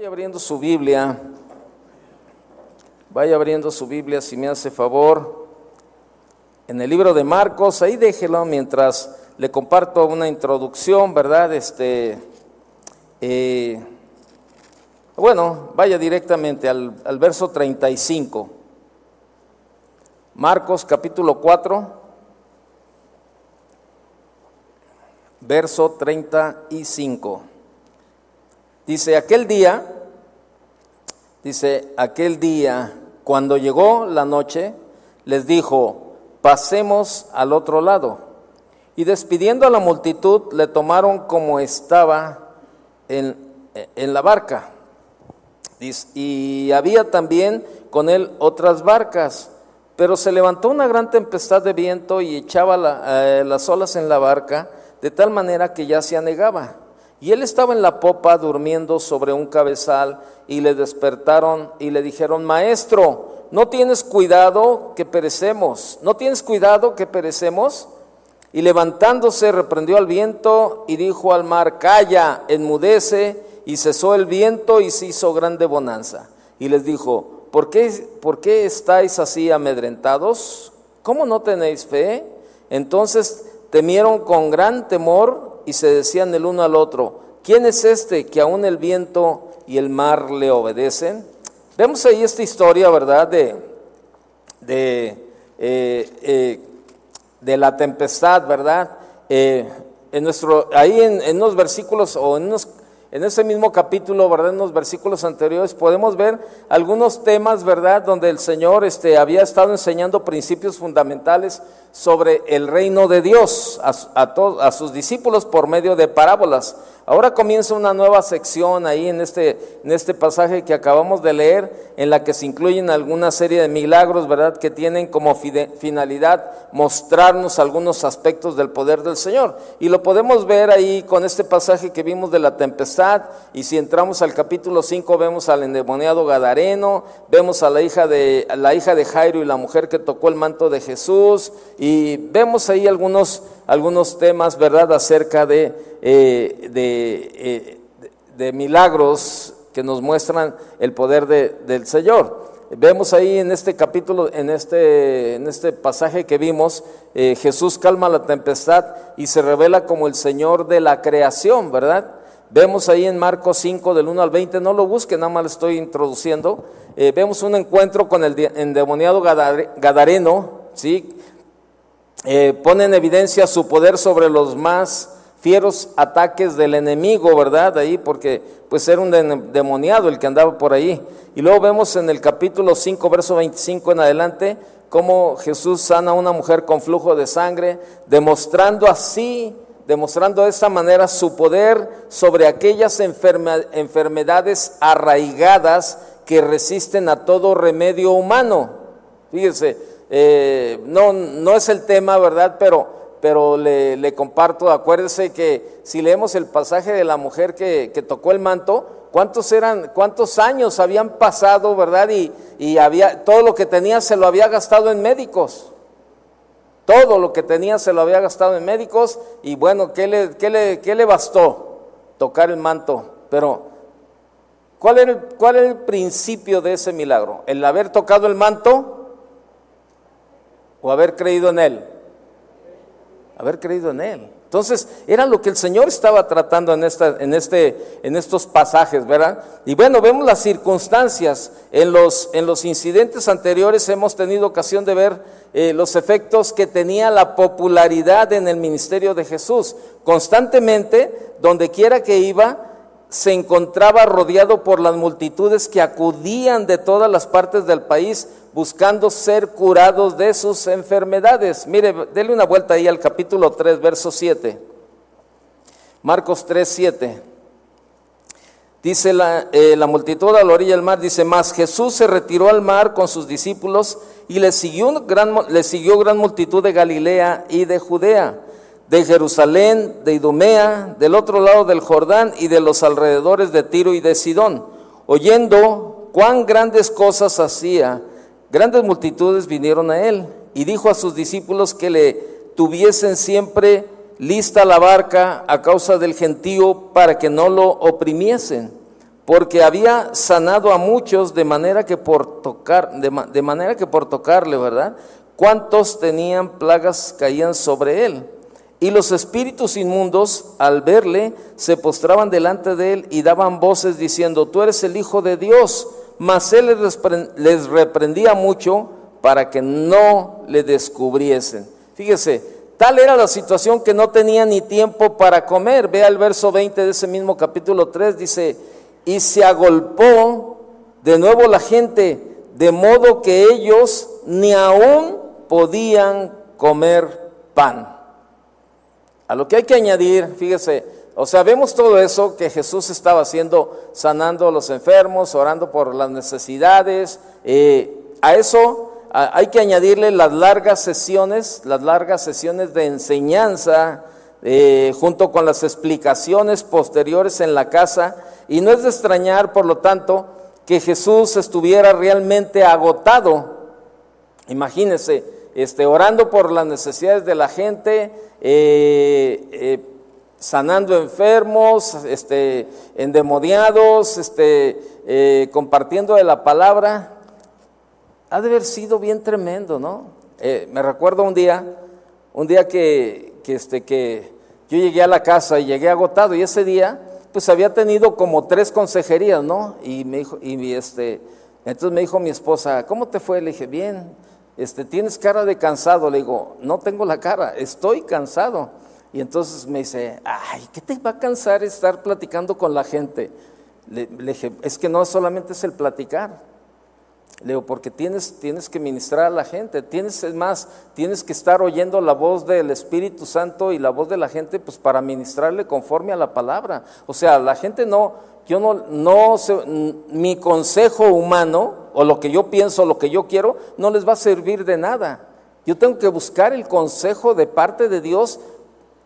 Vaya abriendo su Biblia. Vaya abriendo su Biblia si me hace favor. En el libro de Marcos, ahí déjelo mientras le comparto una introducción, ¿verdad? Este, eh, bueno, vaya directamente al, al verso 35. Marcos capítulo 4, verso 35. Dice, aquel día, dice, aquel día, cuando llegó la noche, les dijo, pasemos al otro lado. Y despidiendo a la multitud, le tomaron como estaba en, en la barca. y había también con él otras barcas. Pero se levantó una gran tempestad de viento y echaba eh, las olas en la barca, de tal manera que ya se anegaba. Y él estaba en la popa durmiendo sobre un cabezal y le despertaron y le dijeron, maestro, ¿no tienes cuidado que perecemos? ¿No tienes cuidado que perecemos? Y levantándose reprendió al viento y dijo al mar, calla, enmudece, y cesó el viento y se hizo grande bonanza. Y les dijo, ¿por qué, ¿por qué estáis así amedrentados? ¿Cómo no tenéis fe? Entonces temieron con gran temor y se decían el uno al otro, ¿quién es este que aún el viento y el mar le obedecen? Vemos ahí esta historia, ¿verdad? De, de, eh, eh, la tempestad, ¿verdad? Eh, en nuestro, ahí en unos versículos o en unos en ese mismo capítulo, ¿verdad? En los versículos anteriores podemos ver algunos temas, ¿verdad? Donde el Señor este, había estado enseñando principios fundamentales sobre el reino de Dios a, a, a sus discípulos por medio de parábolas. Ahora comienza una nueva sección ahí en este, en este pasaje que acabamos de leer, en la que se incluyen alguna serie de milagros, ¿verdad? Que tienen como finalidad mostrarnos algunos aspectos del poder del Señor. Y lo podemos ver ahí con este pasaje que vimos de la tempestad. Y si entramos al capítulo 5, vemos al endemoniado Gadareno, vemos a la hija de, la hija de Jairo y la mujer que tocó el manto de Jesús. Y vemos ahí algunos, algunos temas, ¿verdad? Acerca de eh, eh, de, milagros que nos muestran el poder del Señor. Vemos ahí en este capítulo, en este, en este pasaje que vimos, eh, Jesús calma la tempestad y se revela como el Señor de la creación, ¿verdad? Vemos ahí en Marcos 5 del 1 al 20, no lo busquen, nada más lo estoy introduciendo. vemos un encuentro con el endemoniado Gadareno, ¿sí? Pone en evidencia su poder sobre los más fieros ataques del enemigo, ¿verdad? Ahí, porque pues era un demoniado el que andaba por ahí. Y luego vemos en el capítulo 5, verso 25 en adelante, cómo Jesús sana a una mujer con flujo de sangre, demostrando así, demostrando de esta manera su poder sobre aquellas enfermedades arraigadas que resisten a todo remedio humano. Fíjense, eh, no, no es el tema, ¿verdad? Pero pero le, comparto, acuérdese que si leemos el pasaje de la mujer que, tocó el manto, ¿cuántos eran, cuántos años habían pasado, verdad? Y, y, había, todo lo que tenía se lo había gastado en médicos. Todo lo que tenía se lo había gastado en médicos y bueno, ¿qué le, qué le, qué le bastó? Tocar el manto. Pero, ¿cuál era, el, ¿cuál era el principio de ese milagro? ¿El haber tocado el manto o haber creído en él? haber creído en Él. Entonces, era lo que el Señor estaba tratando en, esta, en, este, en estos pasajes, ¿verdad? Y bueno, vemos las circunstancias. En los, en los incidentes anteriores hemos tenido ocasión de ver eh, los efectos que tenía la popularidad en el ministerio de Jesús. Constantemente, donde quiera que iba, se encontraba rodeado por las multitudes que acudían de todas las partes del país buscando ser curados de sus enfermedades. Mire, dele una vuelta ahí al capítulo 3, verso 7. Marcos 3, 7. Dice la, eh, la, multitud a la orilla del mar, dice más, Jesús se retiró al mar con sus discípulos y le siguió, gran, le siguió gran multitud de Galilea y de Judea, de Jerusalén, de Idumea, del otro lado del Jordán y de los alrededores de Tiro y de Sidón, oyendo cuán grandes cosas hacía Grandes multitudes vinieron a él y dijo a sus discípulos que le tuviesen siempre lista la barca a causa del gentío para que no lo oprimiesen, porque había sanado a muchos de manera que por tocar, de, manera que por tocarle, ¿verdad? Cuantos tenían plagas caían sobre él. Y los espíritus inmundos, al verle, se postraban delante de él y daban voces diciendo, tú eres el Hijo de Dios. Mas él les reprendía mucho para que no le descubriesen. Fíjese, tal era la situación que no tenía ni tiempo para comer. Vea el verso 20 de ese mismo capítulo 3, dice, y se agolpó de nuevo la gente, de modo que ellos ni aún podían comer pan. A lo que hay que añadir, fíjese, o sea, vemos todo eso que Jesús estaba haciendo, sanando a los enfermos, orando por las necesidades. Eh, a eso hay que añadirle las largas sesiones, las largas sesiones de enseñanza, eh, junto con las explicaciones posteriores en la casa. Y no es de extrañar, por lo tanto, que Jesús estuviera realmente agotado. Imagínese, este, orando por las necesidades de la gente, eh, eh, sanando enfermos, este, endemoniados, este, eh, compartiendo de la palabra. Ha de haber sido bien tremendo, ¿no? me recuerdo un día, un día que, que, este, que yo llegué a la casa y llegué agotado y ese día pues había tenido como tres consejerías, ¿no? Y me dijo, y este, entonces me dijo mi esposa, ¿cómo te fue? Le dije, bien, este, tienes cara de cansado. Le digo, no tengo la cara, estoy cansado. Y entonces me dice, ay, ¿qué te va a cansar estar platicando con la gente? Le, dije, es que no solamente es el platicar. Le digo, porque tienes, tienes que ministrar a la gente, tienes, es más, tienes que estar oyendo la voz del Espíritu Santo y la voz de la gente, pues para ministrarle conforme a la palabra. O sea, la gente no, yo no, no, mi consejo humano o lo que yo pienso, lo que yo quiero, no les va a servir de nada. Yo tengo que buscar el consejo de parte de Dios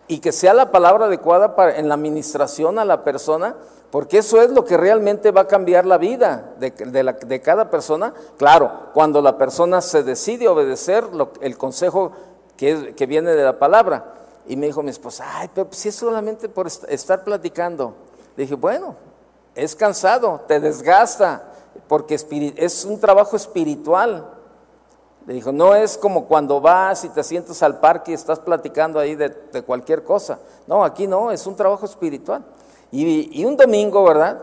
y que sea la palabra adecuada en la administración a la persona, porque eso es lo que realmente va a cambiar la vida de, de, cada persona. Claro, cuando la persona se decide obedecer el consejo que, que, viene de la palabra. Y me dijo mi esposa, ay, pero si es solamente por estar platicando. Le dije, bueno, es cansado, te desgasta, porque es un trabajo espiritual. Le dijo, no es como cuando vas y te sientas al parque y estás platicando ahí de, cualquier cosa. No, aquí no, es un trabajo espiritual. Y, un domingo, ¿verdad?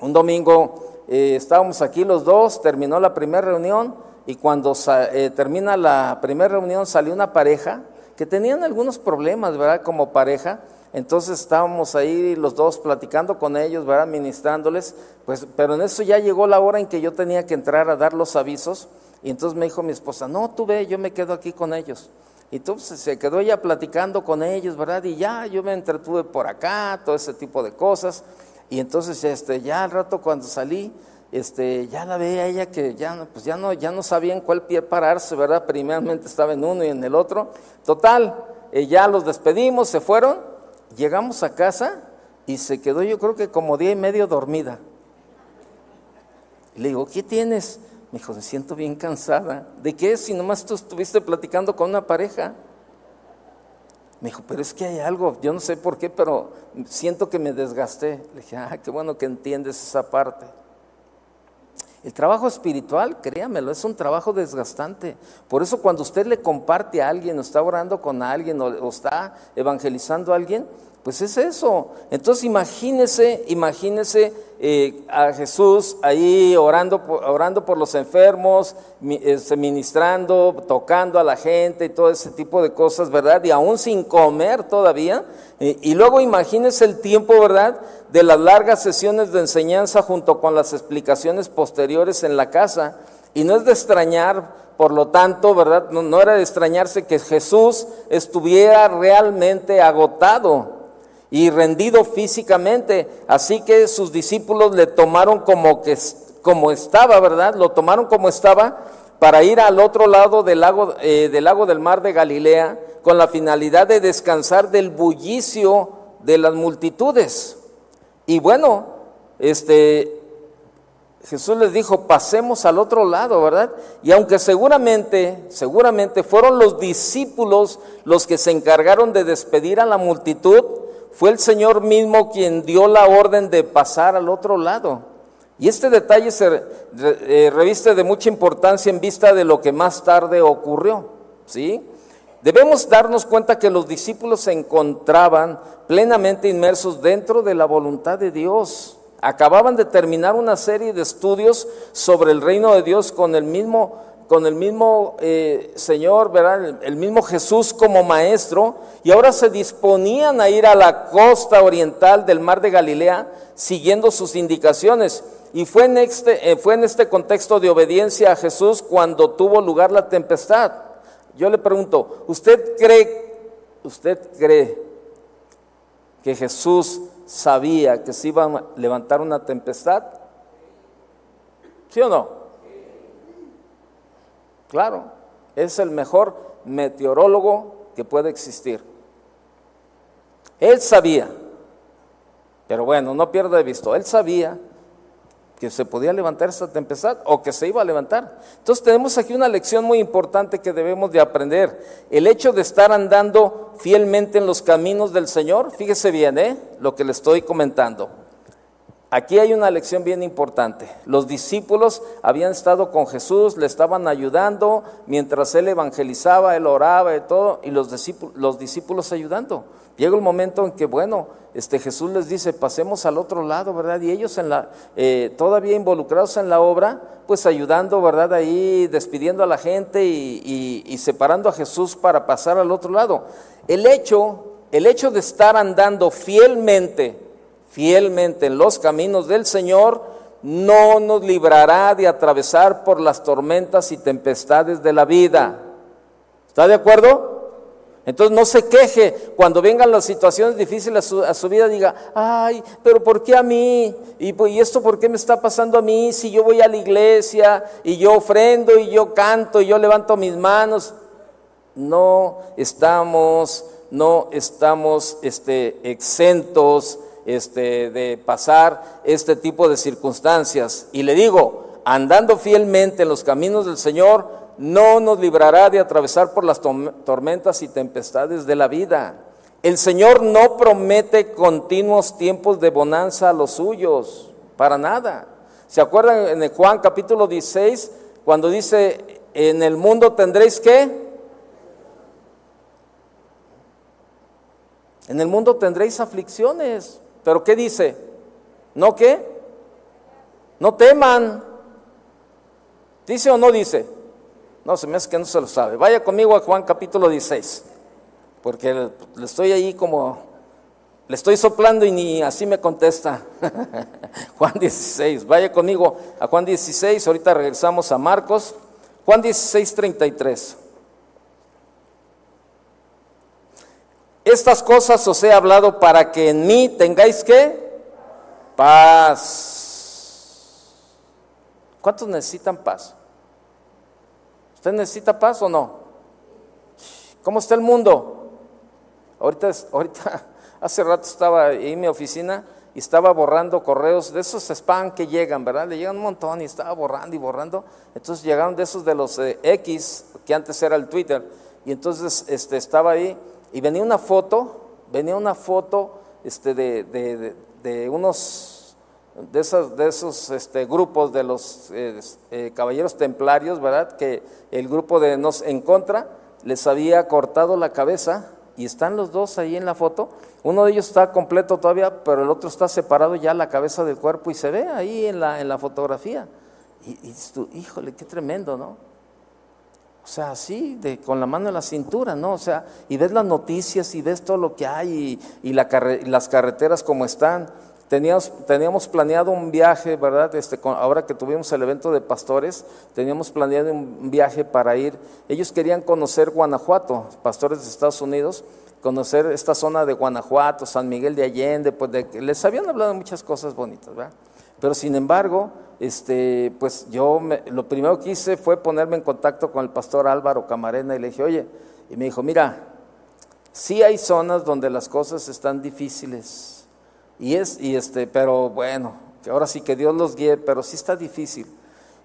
Un domingo eh, estábamos aquí los dos, terminó la primera reunión y cuando eh, termina la primera reunión salió una pareja que tenían algunos problemas, ¿verdad? Como pareja entonces estábamos ahí los dos platicando con ellos, ¿verdad? Ministrándoles, pues, pero en eso ya llegó la hora en que yo tenía que entrar a dar los avisos. Y entonces me dijo mi esposa, no, tú ve, yo me quedo aquí con ellos. Y entonces se quedó ella platicando con ellos, ¿verdad? Y ya yo me entretuve por acá, todo ese tipo de cosas. Y entonces este, ya al rato cuando salí, este, ya la veía ella que ya, pues ya, no, ya no sabía en cuál pie pararse, ¿verdad? Primeramente estaba en uno y en el otro. Total, eh, ya los despedimos, se fueron Llegamos a casa y se quedó yo creo que como día y medio dormida. Le digo, ¿qué tienes? Me dijo, me siento bien cansada. ¿De qué? Si nomás tú estuviste platicando con una pareja. Me dijo, pero es que hay algo, yo no sé por qué, pero siento que me desgasté. Le dije, ah, qué bueno que entiendes esa parte. El trabajo espiritual, créamelo, es un trabajo desgastante. Por eso cuando usted le comparte a alguien, o está orando con alguien, o, está evangelizando a alguien, pues es eso. Entonces imagínese, imagínese eh, a Jesús ahí orando por, orando por los enfermos, este, ministrando, tocando a la gente y todo ese tipo de cosas, ¿verdad? Y aún sin comer todavía. Y luego imagínese el tiempo, ¿verdad? De las largas sesiones de enseñanza junto con las explicaciones posteriores en la casa. Y no es de extrañar, por lo tanto, ¿verdad? No era de extrañarse que Jesús estuviera realmente agotado y rendido físicamente. Así que sus discípulos le tomaron como, que, como estaba, ¿verdad? Lo tomaron como estaba para ir al otro lado del lago, eh, del lago del mar de Galilea con la finalidad de descansar del bullicio de las multitudes. Y bueno, este, Jesús les dijo, pasemos al otro lado, ¿verdad? Y aunque seguramente, seguramente fueron los discípulos los que se encargaron de despedir a la multitud, fue el Señor mismo quien dio la orden de pasar al otro lado. Y este detalle se eh, reviste de mucha importancia en vista de lo que más tarde ocurrió. ¿sí? Debemos darnos cuenta que los discípulos se encontraban plenamente inmersos dentro de la voluntad de Dios. Acababan de terminar una serie de estudios sobre el reino de Dios con el mismo con el mismo eh, Señor, ¿verdad? El, mismo Jesús como maestro, y ahora se disponían a ir a la costa oriental del mar de Galilea siguiendo sus indicaciones. Y fue en, este, eh, fue en este contexto de obediencia a Jesús cuando tuvo lugar la tempestad. Yo le pregunto, ¿usted cree, usted cree que Jesús sabía que se iba a levantar una tempestad? ¿Sí o no? Claro, es el mejor meteorólogo que puede existir. Él sabía, pero bueno, no pierda de visto, él sabía que se podía levantar esa tempestad o que se iba a levantar. Entonces tenemos aquí una lección muy importante que debemos de aprender. El hecho de estar andando fielmente en los caminos del Señor, fíjese bien, ¿eh? lo que le estoy comentando. Aquí hay una lección bien importante. Los discípulos habían estado con Jesús, le estaban ayudando, mientras él evangelizaba, él oraba y todo, y los discípulos, los discípulos ayudando. Llega el momento en que, bueno, este Jesús les dice, pasemos al otro lado, ¿verdad? Y ellos en la, eh, todavía involucrados en la obra, pues ayudando, ¿verdad? Ahí despidiendo a la gente y, y separando a Jesús para pasar al otro lado. El hecho, el hecho de estar andando fielmente, fielmente en los caminos del Señor, no nos librará de atravesar por las tormentas y tempestades de la vida. ¿Está de acuerdo? Entonces no se queje cuando vengan las situaciones difíciles a su, vida, diga, ay, pero ¿por qué a mí? ¿Y, ¿Y, esto por qué me está pasando a mí si yo voy a la iglesia y yo ofrendo y yo canto y yo levanto mis manos? No estamos, no estamos este, exentos este, de pasar este tipo de circunstancias. Y le digo, andando fielmente en los caminos del Señor, no nos librará de atravesar por las tormentas y tempestades de la vida. El Señor no promete continuos tiempos de bonanza a los suyos, para nada. ¿Se acuerdan en Juan capítulo 16, cuando dice, en el mundo tendréis que... En el mundo tendréis aflicciones. Pero ¿qué dice? ¿No qué? No teman. ¿Dice o no dice? No, se me hace que no se lo sabe. Vaya conmigo a Juan capítulo 16, porque le estoy ahí como, le estoy soplando y ni así me contesta. Juan 16, vaya conmigo a Juan 16, ahorita regresamos a Marcos. Juan 16, 33. Estas cosas os he hablado para que en mí tengáis que paz. ¿Cuántos necesitan paz? ¿Usted necesita paz o no? ¿Cómo está el mundo? Ahorita, hace rato estaba ahí en mi oficina y estaba borrando correos de esos spam que llegan, ¿verdad? Le llegan un montón y estaba borrando y borrando. Entonces llegaron de esos de los eh, X, que antes era el Twitter, y entonces este, estaba ahí y venía una foto, venía una foto este, de, de, unos, de esos, de esos este, grupos de los eh, caballeros templarios, ¿verdad? Que el grupo de Nos en Contra les había cortado la cabeza y están los dos ahí en la foto. Uno de ellos está completo todavía, pero el otro está separado ya la cabeza del cuerpo y se ve ahí en la, en la fotografía. Y, híjole, qué tremendo, ¿no? O sea, así, de, con la mano en la cintura, ¿no? O sea, y ves las noticias y ves todo lo que hay y, las carreteras como están. Teníamos, teníamos planeado un viaje, ¿verdad? Este, ahora que tuvimos el evento de pastores, teníamos planeado un viaje para ir. Ellos querían conocer Guanajuato, pastores de Estados Unidos, conocer esta zona de Guanajuato, San Miguel de Allende, pues de, les habían hablado muchas cosas bonitas, ¿verdad? Pero sin embargo, este, pues yo lo primero que hice fue ponerme en contacto con el pastor Álvaro Camarena y le dije, oye, y me dijo, mira, sí hay zonas donde las cosas están difíciles, y es, y este, pero bueno, que ahora sí que Dios los guíe, pero sí está difícil.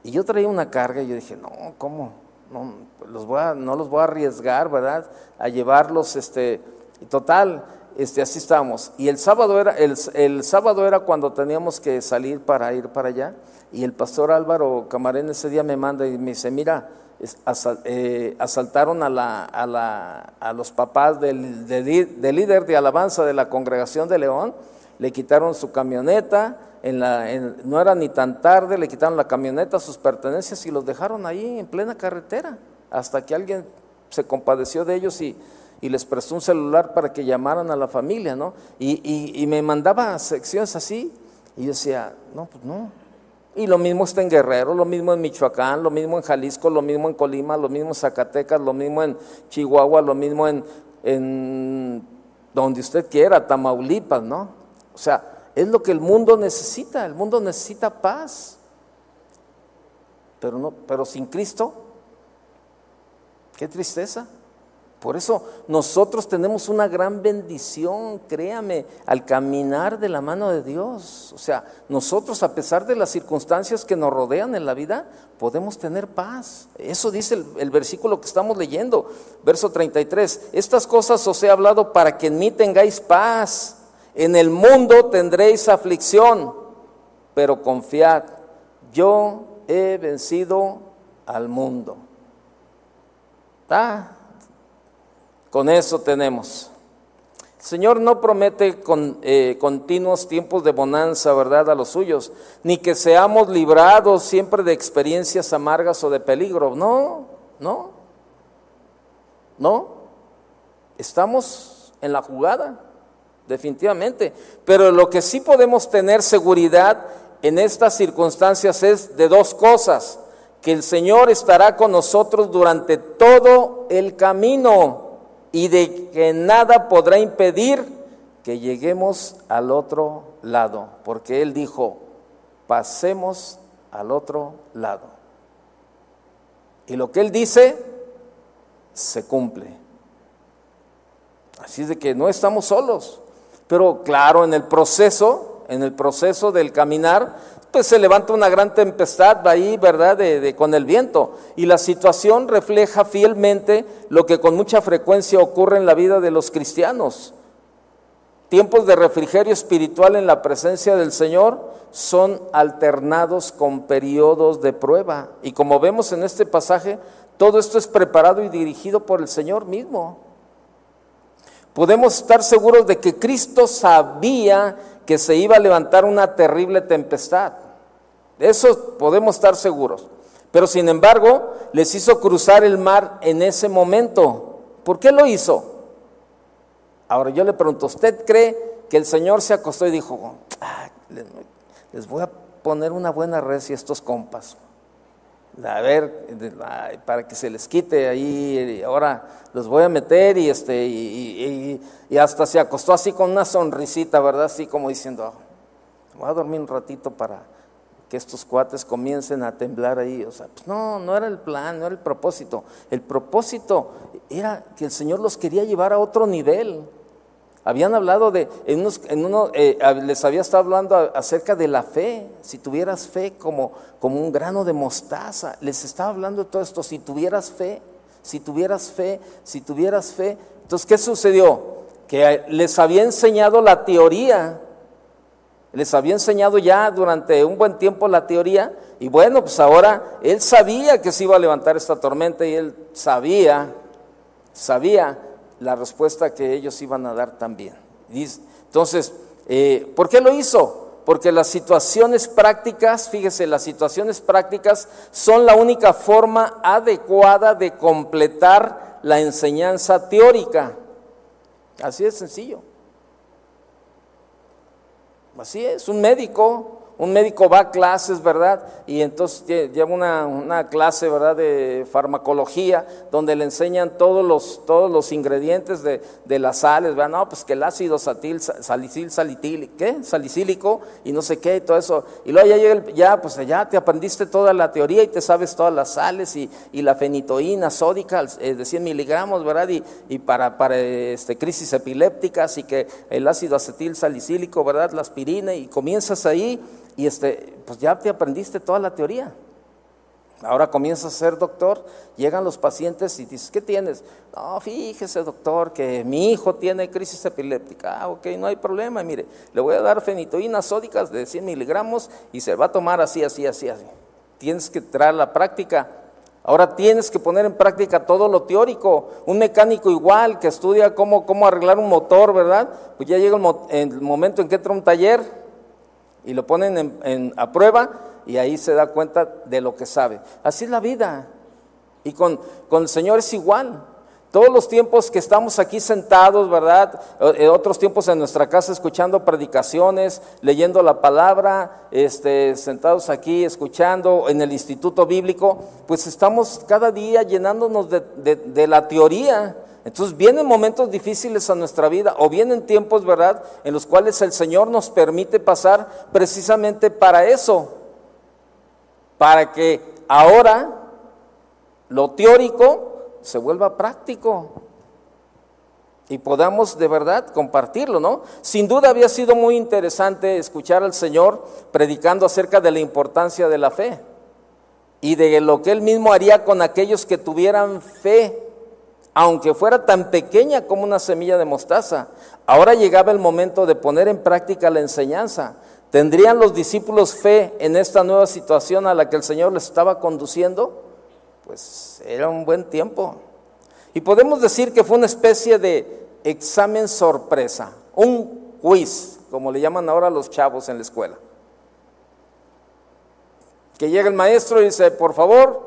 Y yo traía una carga y yo dije, no, ¿cómo? No los voy a, no los voy a arriesgar, ¿verdad? A llevarlos, este, y total, este, así estábamos. Y el sábado, era, el, sábado era cuando teníamos que salir para ir para allá. Y el pastor Álvaro Camarén ese día me manda y me dice, mira, eh, asaltaron a, la, a, la, a, los papás del, del, líder de alabanza de la congregación de León, le quitaron su camioneta, en la, no era ni tan tarde, le quitaron la camioneta, sus pertenencias y los dejaron ahí en plena carretera, hasta que alguien se compadeció de ellos y, y les prestó un celular para que llamaran a la familia, ¿no? Y, y, me mandaba secciones así, y yo decía, no, pues no. Y lo mismo está en Guerrero, lo mismo en Michoacán, lo mismo en Jalisco, lo mismo en Colima, lo mismo en Zacatecas, lo mismo en Chihuahua, lo mismo en, en donde usted quiera, Tamaulipas, ¿no? O sea, es lo que el mundo necesita, el mundo necesita paz. Pero no, pero sin Cristo, qué tristeza. Por eso nosotros tenemos una gran bendición, créame, al caminar de la mano de Dios. O sea, nosotros a pesar de las circunstancias que nos rodean en la vida, podemos tener paz. Eso dice el, versículo que estamos leyendo, verso 33. Estas cosas os he hablado para que en mí tengáis paz. En el mundo tendréis aflicción, pero confiad, yo he vencido al mundo. Ah, con eso tenemos. El Señor no promete con, eh, continuos tiempos de bonanza, ¿verdad?, a los suyos, ni que seamos librados siempre de experiencias amargas o de peligro. No, no, no. Estamos en la jugada, definitivamente. Pero lo que sí podemos tener seguridad en estas circunstancias es de dos cosas, que el Señor estará con nosotros durante todo el camino y de que nada podrá impedir que lleguemos al otro lado, porque Él dijo, pasemos al otro lado. Y lo que Él dice, se cumple. Así es de que no estamos solos, pero claro, en el proceso, en el proceso del caminar, pues se levanta una gran tempestad ahí, ¿verdad?, de, con el viento. Y la situación refleja fielmente lo que con mucha frecuencia ocurre en la vida de los cristianos. Tiempos de refrigerio espiritual en la presencia del Señor son alternados con periodos de prueba. Y como vemos en este pasaje, todo esto es preparado y dirigido por el Señor mismo. Podemos estar seguros de que Cristo sabía que se iba a levantar una terrible tempestad. De eso podemos estar seguros. Pero sin embargo, les hizo cruzar el mar en ese momento. ¿Por qué lo hizo? Ahora yo le pregunto, ¿usted cree que el Señor se acostó y dijo, ah, les voy a poner una buena red y estos compas? A ver, para que se les quite ahí, ahora los voy a meter y, este, y, hasta se acostó así con una sonrisita, ¿verdad? Así como diciendo, voy a dormir un ratito para que estos cuates comiencen a temblar ahí. O sea, pues no, no era el plan, no era el propósito. El propósito era que el Señor los quería llevar a otro nivel. Habían hablado de, en, unos, en uno, eh, les había estado hablando acerca de la fe, si tuvieras fe como, como un grano de mostaza, les estaba hablando de todo esto, si tuvieras fe, si tuvieras fe, si tuvieras fe. Entonces, ¿qué sucedió? Que les había enseñado la teoría, les había enseñado ya durante un buen tiempo la teoría, y bueno, pues ahora él sabía que se iba a levantar esta tormenta y él sabía, sabía la respuesta que ellos iban a dar también. Entonces, eh, ¿por qué lo hizo? Porque las situaciones prácticas, fíjese, las situaciones prácticas son la única forma adecuada de completar la enseñanza teórica. Así de sencillo. Así es, un médico un médico va a clases, ¿verdad? Y entonces lleva una, clase, ¿verdad? De farmacología, donde le enseñan todos los, todos los ingredientes de, las sales, ¿verdad? No, pues que el ácido salicil, salitil, ¿qué? Salicílico y no sé qué y todo eso. Y luego ya llega, ya, pues ya te aprendiste toda la teoría y te sabes todas las sales y, la fenitoína sódica eh, de 100 miligramos, ¿verdad? Y, y para, para este, crisis epilépticas y que el ácido acetil salicílico, ¿verdad? La aspirina y comienzas ahí y este, pues ya te aprendiste toda la teoría. Ahora comienza a ser doctor, llegan los pacientes y dices, ¿qué tienes? No, fíjese doctor, que mi hijo tiene crisis epiléptica. Ah, ok, no hay problema, mire, le voy a dar fenitoínas sódicas de 100 miligramos y se va a tomar así, así, así, así. Tienes que traer la práctica. Ahora tienes que poner en práctica todo lo teórico. Un mecánico igual que estudia cómo, cómo arreglar un motor, ¿verdad? Pues ya llega el, momento en que entra un taller y lo ponen en, a prueba y ahí se da cuenta de lo que sabe. Así es la vida. Y con, con el Señor es igual. Todos los tiempos que estamos aquí sentados, ¿verdad? Eh, otros tiempos en nuestra casa escuchando predicaciones, leyendo la palabra, este, sentados aquí escuchando en el instituto bíblico, pues estamos cada día llenándonos de, de la teoría. Entonces vienen momentos difíciles a nuestra vida o vienen tiempos, ¿verdad?, en los cuales el Señor nos permite pasar precisamente para eso, para que ahora lo teórico se vuelva práctico y podamos de verdad compartirlo, ¿no? Sin duda había sido muy interesante escuchar al Señor predicando acerca de la importancia de la fe y de lo que Él mismo haría con aquellos que tuvieran fe, aunque fuera tan pequeña como una semilla de mostaza. Ahora llegaba el momento de poner en práctica la enseñanza. ¿Tendrían los discípulos fe en esta nueva situación a la que el Señor les estaba conduciendo? Pues era un buen tiempo. Y podemos decir que fue una especie de examen sorpresa, un quiz, como le llaman ahora los chavos en la escuela. Que llega el maestro y dice, por favor,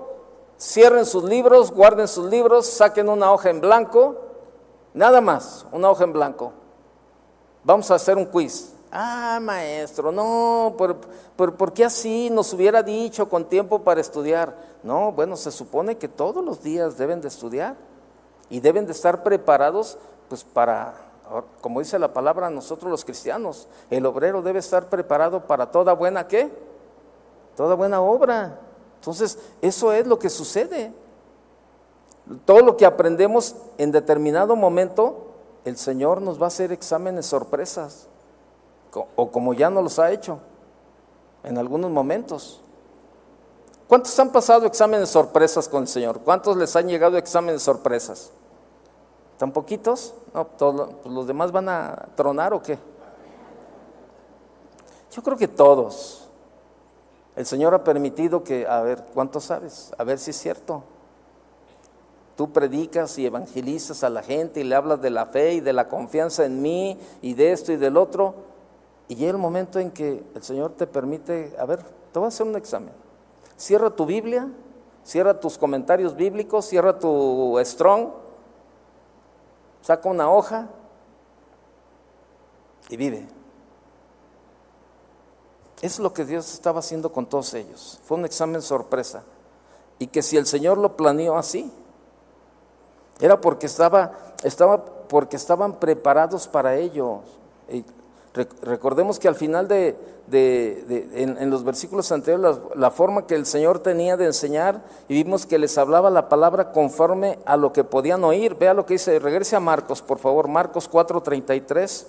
cierren sus libros, guarden sus libros, saquen una hoja en blanco, nada más, una hoja en blanco. Vamos a hacer un quiz. Ah, maestro, no, ¿por, por, qué así nos hubiera dicho con tiempo para estudiar? No, bueno, se supone que todos los días deben de estudiar y deben de estar preparados pues para, como dice la palabra nosotros los cristianos, el obrero debe estar preparado para toda buena qué? Toda buena obra. Entonces, eso es lo que sucede. Todo lo que aprendemos en determinado momento, el Señor nos va a hacer exámenes sorpresas o como ya no los ha hecho en algunos momentos. ¿Cuántos han pasado exámenes sorpresas con el Señor? ¿Cuántos les han llegado exámenes sorpresas? ¿Tan poquitos? No, todos, pues los demás van a tronar o qué? Yo creo que todos. El Señor ha permitido que, a ver, ¿cuánto sabes? A ver si es cierto. Tú predicas y evangelizas a la gente y le hablas de la fe y de la confianza en mí y de esto y del otro. Y llega el momento en que el Señor te permite, a ver, te voy a hacer un examen. Cierra tu Biblia, cierra tus comentarios bíblicos, cierra tu strong, saca una hoja y vive. Es lo que Dios estaba haciendo con todos ellos. Fue un examen sorpresa. Y que si el Señor lo planeó así, era porque estaba, estaba porque estaban preparados para ello. Recordemos que al final de, en, los versículos anteriores, la, forma que el Señor tenía de enseñar, y vimos que les hablaba la palabra conforme a lo que podían oír. Vea lo que dice, regrese a Marcos, por favor, Marcos 4:33.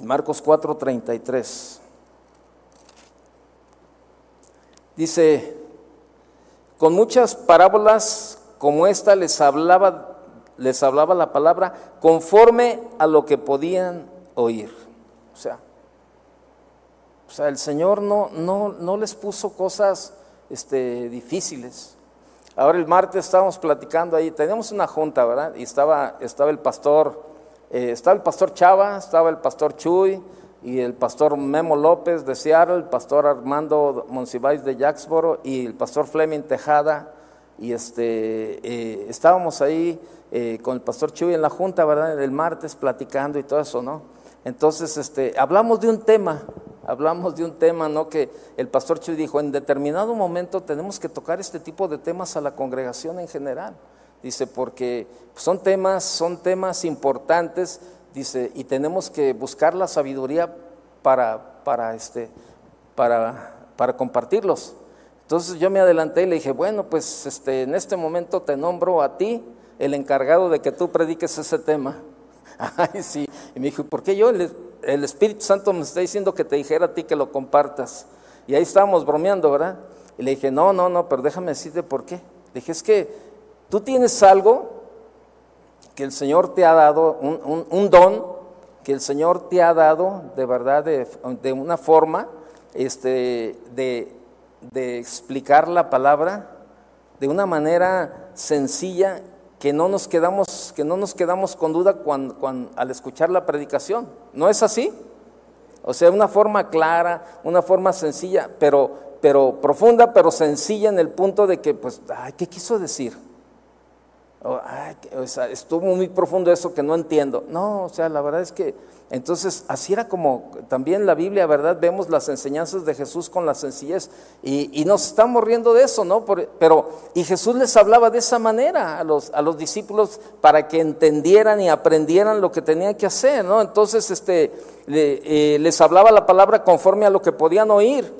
Marcos 4:33. Dice, con muchas parábolas como esta les hablaba, les hablaba la palabra conforme a lo que podían oír. O sea, o sea el Señor no, no, no les puso cosas este, difíciles. Ahora el martes estábamos platicando ahí, teníamos una junta, ¿verdad? Y estaba, estaba el pastor, eh, estaba el pastor Chava, estaba el pastor Chuy y el pastor Memo López de Seattle, el pastor Armando Monsiváis de Jacksboro y el pastor Fleming Tejada. Y este, eh, estábamos ahí eh, con el pastor Chuy en la junta, ¿verdad? El martes platicando y todo eso, ¿no? Entonces, este, hablamos de un tema, hablamos de un tema, ¿no? Que el pastor Chuy dijo, en determinado momento tenemos que tocar este tipo de temas a la congregación en general. Dice, porque son temas, son temas importantes, dice, y tenemos que buscar la sabiduría para, para, este, para, para compartirlos. Entonces yo me adelanté y le dije, bueno, pues este, en este momento te nombro a ti el encargado de que tú prediques ese tema. Ay, sí. Y me dijo, ¿por qué yo? El, Espíritu Santo me está diciendo que te dijera a ti que lo compartas. Y ahí estábamos bromeando, ¿verdad? Y le dije, no, no, no, pero déjame decirte por qué. Le dije, es que tú tienes algo que el Señor te ha dado, un, don que el Señor te ha dado de verdad, de, una forma este, de, de explicar la palabra de una manera sencilla que no nos quedamos, que no nos quedamos con duda cuando, al escuchar la predicación. ¿No es así? O sea, una forma clara, una forma sencilla, pero, pero profunda, pero sencilla en el punto de que, pues, ay, ¿qué quiso decir? O sea, estuvo muy profundo eso que no entiendo. No, o sea, la verdad es que entonces así era como también la Biblia, ¿verdad? Vemos las enseñanzas de Jesús con la sencillez y, nos estamos riendo de eso, ¿no? pero, y Jesús les hablaba de esa manera a los, a los discípulos para que entendieran y aprendieran lo que tenían que hacer, ¿no? Entonces, este, eh, les hablaba la palabra conforme a lo que podían oír.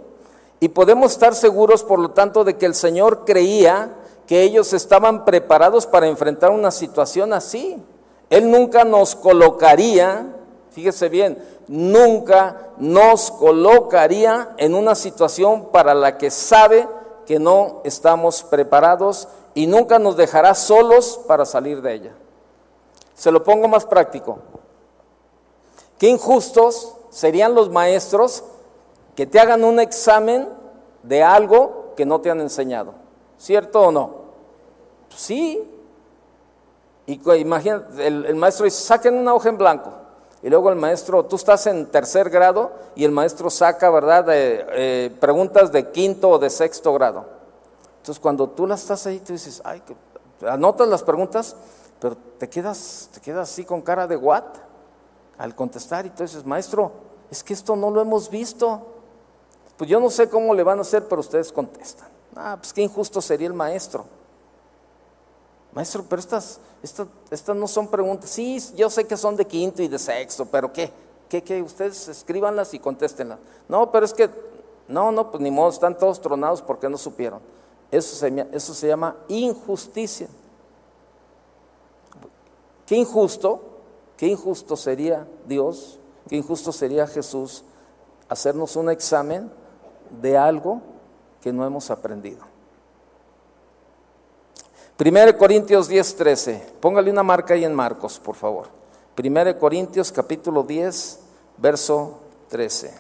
Y podemos estar seguros, por lo tanto, de que el Señor creía que ellos estaban preparados para enfrentar una situación así. Él nunca nos colocaría, fíjese bien, nunca nos colocaría en una situación para la que sabe que no estamos preparados y nunca nos dejará solos para salir de ella. Se lo pongo más práctico. Qué injustos serían los maestros que te hagan un examen de algo que no te han enseñado. ¿Cierto o no? Sí. Y imagínate, el, maestro dice, saquen una hoja en blanco. Y luego el maestro, tú estás en tercer grado y el maestro saca, ¿verdad?, de, eh, preguntas de quinto o de sexto grado. Entonces cuando tú las estás ahí, tú dices, ay, anotas las preguntas, pero te quedas, te quedas así con cara de what al contestar y tú dices, maestro, es que esto no lo hemos visto. Pues yo no sé cómo le van a hacer, pero ustedes contestan. Ah, pues qué injusto sería el maestro. Maestro, pero estas, estas, estas no son preguntas. Sí, yo sé que son de quinto y de sexto, pero ¿qué? ¿Qué, qué? Ustedes escríbanlas y contéstenlas. No, pero es que, no, no, pues ni modo, están todos tronados porque no supieron. Eso se, eso se llama injusticia. Qué injusto, qué injusto sería Dios, qué injusto sería Jesús hacernos un examen de algo que no hemos aprendido. 1 Corintios 10, 13. Póngale una marca ahí en Marcos, por favor. 1 Corintios capítulo 10, verso 13.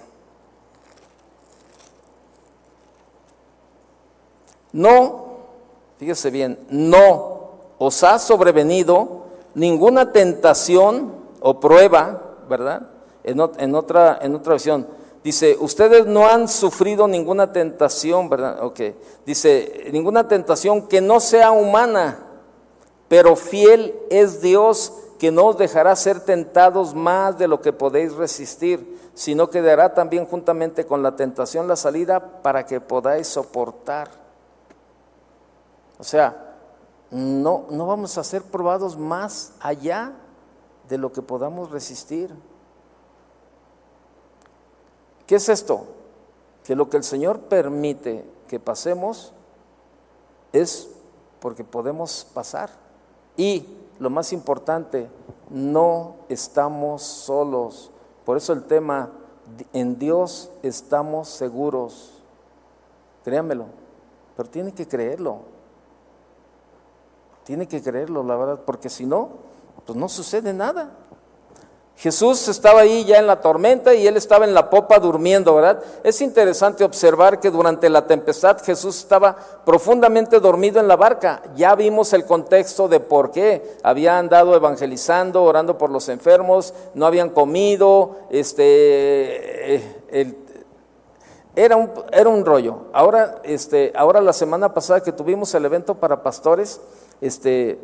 No, fíjese bien, no os ha sobrevenido ninguna tentación o prueba, ¿verdad? En, en otra, en otra visión Dice, ustedes no han sufrido ninguna tentación, ¿verdad? Ok. Dice, ninguna tentación que no sea humana, pero fiel es Dios que no os dejará ser tentados más de lo que podéis resistir, sino que dará también juntamente con la tentación la salida para que podáis soportar. O sea, no, no vamos a ser probados más allá de lo que podamos resistir. ¿Qué es esto? Que lo que el Señor permite que pasemos es porque podemos pasar. Y lo más importante, no estamos solos. Por eso el tema, en Dios estamos seguros. Créanmelo, pero tiene que creerlo. Tiene que creerlo, la verdad, porque si no, pues no sucede nada. Jesús estaba ahí ya en la tormenta y él estaba en la popa durmiendo, ¿verdad? Es interesante observar que durante la tempestad Jesús estaba profundamente dormido en la barca. Ya vimos el contexto de por qué. Había andado evangelizando, orando por los enfermos, no habían comido, este, eh, era, un, era un rollo. Ahora, este, ahora la semana pasada que tuvimos el evento para pastores, este,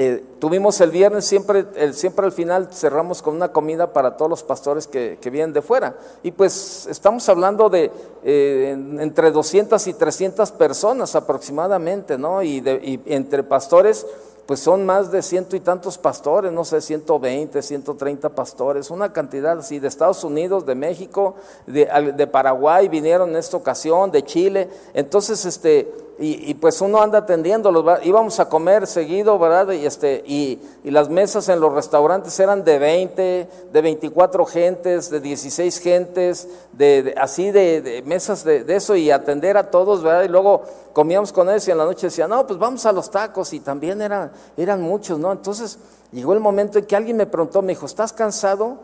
eh, tuvimos el viernes, siempre, el, siempre al final cerramos con una comida para todos los pastores que, vienen de fuera. Y pues estamos hablando de eh, entre 200 y 300 personas aproximadamente, ¿no? Y, y, entre pastores, pues son más de ciento y tantos pastores, no sé, 120, 130 pastores, una cantidad así, de Estados Unidos, de México, de, de Paraguay vinieron en esta ocasión, de Chile. Entonces, este y, pues uno anda atendiéndolos, íbamos a comer seguido, ¿verdad? Y, este, y, las mesas en los restaurantes eran de 20, de 24 gentes, de 16 gentes, de, así de, mesas de, eso y atender a todos, ¿verdad? Y luego comíamos con ellos y en la noche decían, no, pues vamos a los tacos y también eran, eran muchos, ¿no? Entonces llegó el momento en que alguien me preguntó, me dijo, ¿estás cansado?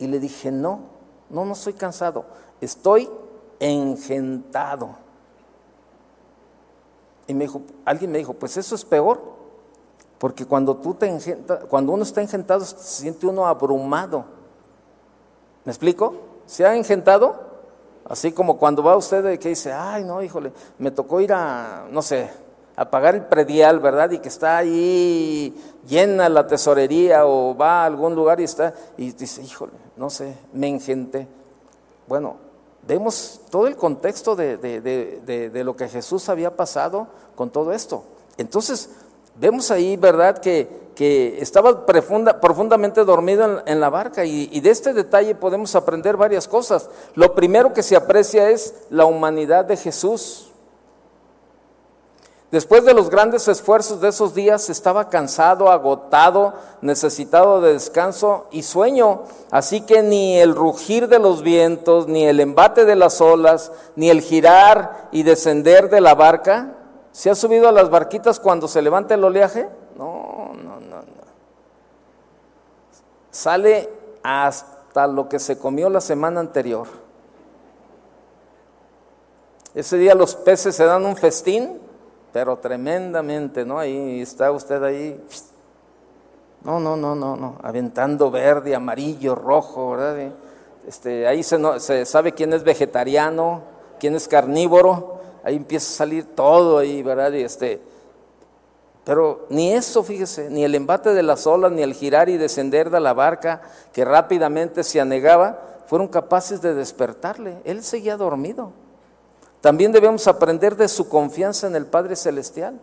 Y le dije, no, no, no estoy cansado, estoy engentado. Y me dijo, alguien me dijo, pues eso es peor, porque cuando, tú te cuando uno está engentado se siente uno abrumado. ¿Me explico? ¿Se ha engentado? Así como cuando va usted y que dice, ay, no, híjole, me tocó ir a, no sé, a pagar el predial, ¿verdad? Y que está ahí llena la tesorería o va a algún lugar y está, y dice, híjole, no sé, me engenté. Bueno, vemos todo el contexto de, lo que Jesús había pasado con todo esto. Entonces, vemos ahí, ¿verdad?, que, estaba profundamente dormido en, la barca y, de este detalle podemos aprender varias cosas. Lo primero que se aprecia es la humanidad de Jesús. Después de los grandes esfuerzos de esos días, estaba cansado, agotado, necesitado de descanso y sueño. Así que ni el rugir de los vientos, ni el embate de las olas, ni el girar y descender de la barca. ¿Se ha subido a las barquitas cuando se levanta el oleaje? No, no, no, no. Sale hasta lo que se comió la semana anterior. Ese día los peces se dan un festín pero tremendamente, ¿no? Ahí está usted ahí, no, no, no, no, no, aventando verde, amarillo, rojo, ¿verdad? Este, ahí se, no, se sabe quién es vegetariano, quién es carnívoro, ahí empieza a salir todo ahí, ¿verdad? Y este, pero ni eso, fíjese, ni el embate de las olas, ni el girar y descender de la barca que rápidamente se anegaba, fueron capaces de despertarle. Él seguía dormido. También debemos aprender de su confianza en el Padre Celestial.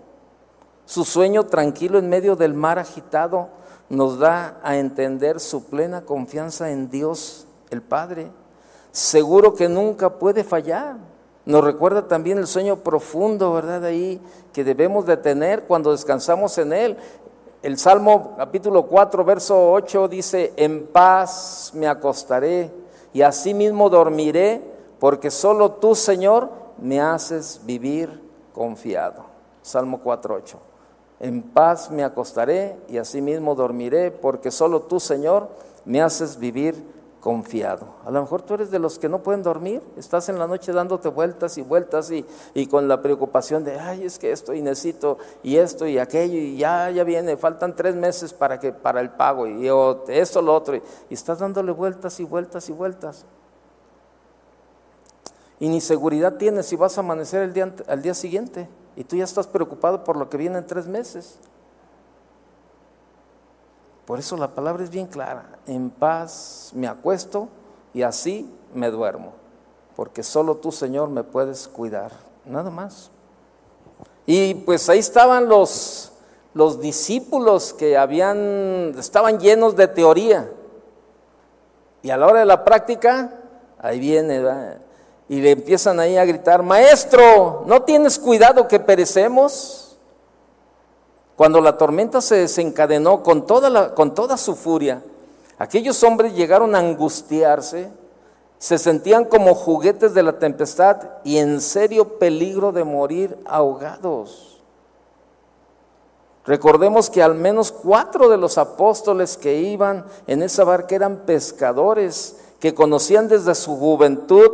Su sueño tranquilo en medio del mar agitado nos da a entender su plena confianza en Dios, el Padre. Seguro que nunca puede fallar. Nos recuerda también el sueño profundo, ¿verdad? Ahí que debemos de tener cuando descansamos en Él. El Salmo capítulo 4, verso 8 dice, en paz me acostaré y asimismo dormiré, porque solo tú, Señor, me haces vivir confiado. Salmo 4.8. En paz me acostaré y asimismo dormiré, porque solo tú, Señor, me haces vivir confiado. A lo mejor tú eres de los que no pueden dormir, estás en la noche dándote vueltas y vueltas y, y, con la preocupación de, ay, es que esto y necesito y esto y aquello y ya, ya viene, faltan tres meses para, que, para el pago y esto, lo otro, y estás dándole vueltas y vueltas y vueltas y ni seguridad tienes si vas a amanecer el día, al día siguiente y tú ya estás preocupado por lo que viene en tres meses. Por eso la palabra es bien clara, en paz me acuesto y así me duermo, porque solo tú Señor me puedes cuidar, nada más. Y pues ahí estaban los, los discípulos que habían, estaban llenos de teoría. Y a la hora de la práctica, ahí viene, y le empiezan ahí a gritar, maestro, ¿no tienes cuidado que perecemos? Cuando la tormenta se desencadenó con toda, la, con toda su furia, aquellos hombres llegaron a angustiarse, se sentían como juguetes de la tempestad y en serio peligro de morir ahogados. Recordemos que al menos cuatro de los apóstoles que iban en esa barca eran pescadores que conocían desde su juventud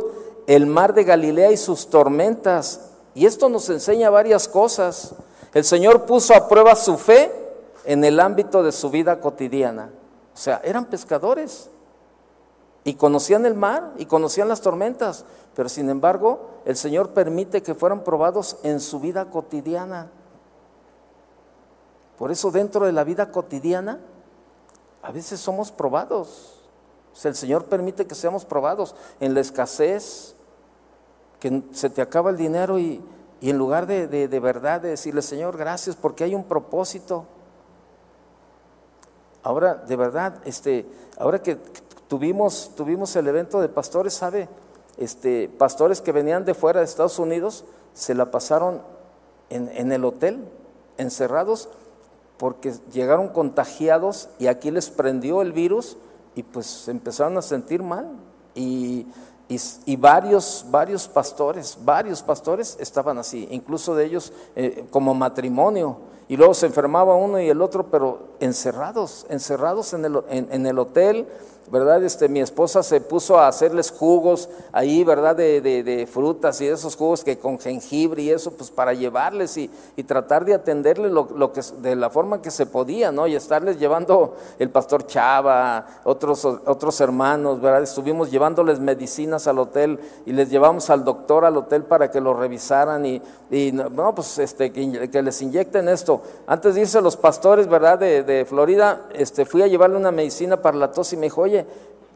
el mar de Galilea y sus tormentas. Y esto nos enseña varias cosas. El Señor puso a prueba su fe en el ámbito de su vida cotidiana. O sea, eran pescadores y conocían el mar y conocían las tormentas, pero sin embargo el Señor permite que fueran probados en su vida cotidiana. Por eso dentro de la vida cotidiana a veces somos probados. Sea, el Señor permite que seamos probados en la escasez, que se te acaba el dinero y, en lugar de, de, verdad de decirle, Señor, gracias porque hay un propósito. Ahora, de verdad, este, ahora que tuvimos, tuvimos el evento de pastores, ¿sabe? Este, pastores que venían de fuera de Estados Unidos se la pasaron en, en el hotel, encerrados, porque llegaron contagiados y aquí les prendió el virus y pues empezaron a sentir mal. Y, y, varios, varios pastores, varios pastores estaban así, incluso de ellos eh, como matrimonio. Y luego se enfermaba uno y el otro, pero encerrados, encerrados en el, en el hotel, ¿verdad? Este, mi esposa se puso a hacerles jugos ahí, ¿verdad? De, de, frutas y esos jugos que con jengibre y eso, pues para llevarles y, y tratar de atenderles lo, lo, que, de la forma que se podía, ¿no? Y estarles llevando el pastor Chava, otros, otros hermanos, ¿verdad? Estuvimos llevándoles medicinas al hotel y les llevamos al doctor al hotel para que lo revisaran y, y no, pues este, que, que, les inyecten esto. Antes de irse los pastores, ¿verdad? De, de Florida, este, fui a llevarle una medicina para la tos y me dijo, oye,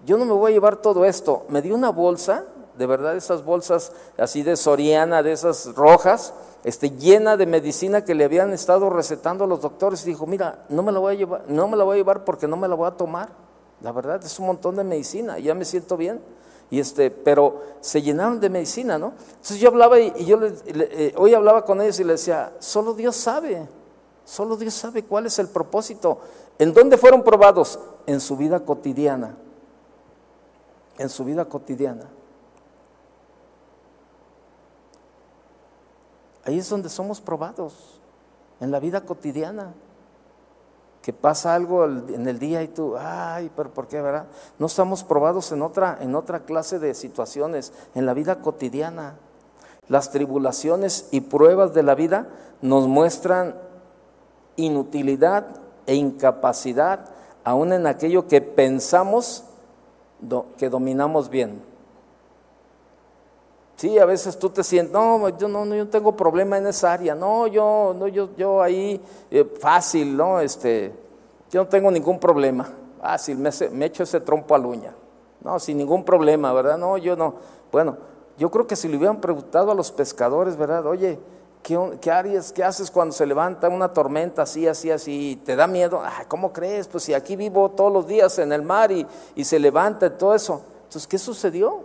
yo no me voy a llevar todo esto. Me dio una bolsa, de verdad, esas bolsas así de Soriana, de esas rojas, este, llena de medicina que le habían estado recetando a los doctores. Y dijo, mira, no me la voy a llevar, no me la voy a llevar porque no me la voy a tomar. La verdad, es un montón de medicina, ya me siento bien. Y este, pero se llenaron de medicina, ¿no? Entonces yo hablaba y, yo eh, hoy hablaba con ellos y les decía, solo Dios sabe, solo Dios sabe cuál es el propósito. ¿En dónde fueron probados? En su vida cotidiana. En su vida cotidiana. Ahí es donde somos probados, en la vida cotidiana. Que pasa algo en el día y tú, ay, pero ¿por qué, verdad? No estamos probados en otra, en otra clase de situaciones, en la vida cotidiana. Las tribulaciones y pruebas de la vida nos muestran inutilidad e incapacidad aún en aquello que pensamos que dominamos bien. Sí, a veces tú te sientes, no, yo no, yo tengo problema en esa área, no, yo, no, yo, yo ahí eh, fácil, no, este, yo no tengo ningún problema, fácil, me, me echo ese trompo a uña, no, sin ningún problema, ¿verdad? No, yo no. Bueno, yo creo que si le hubieran preguntado a los pescadores, ¿verdad? Oye, ¿Qué, harías, ¿Qué haces cuando se levanta una tormenta así, así, así? ¿Te da miedo? ¿Cómo crees? Pues si aquí vivo todos los días en el mar y, y se levanta y todo eso. Entonces, ¿qué sucedió?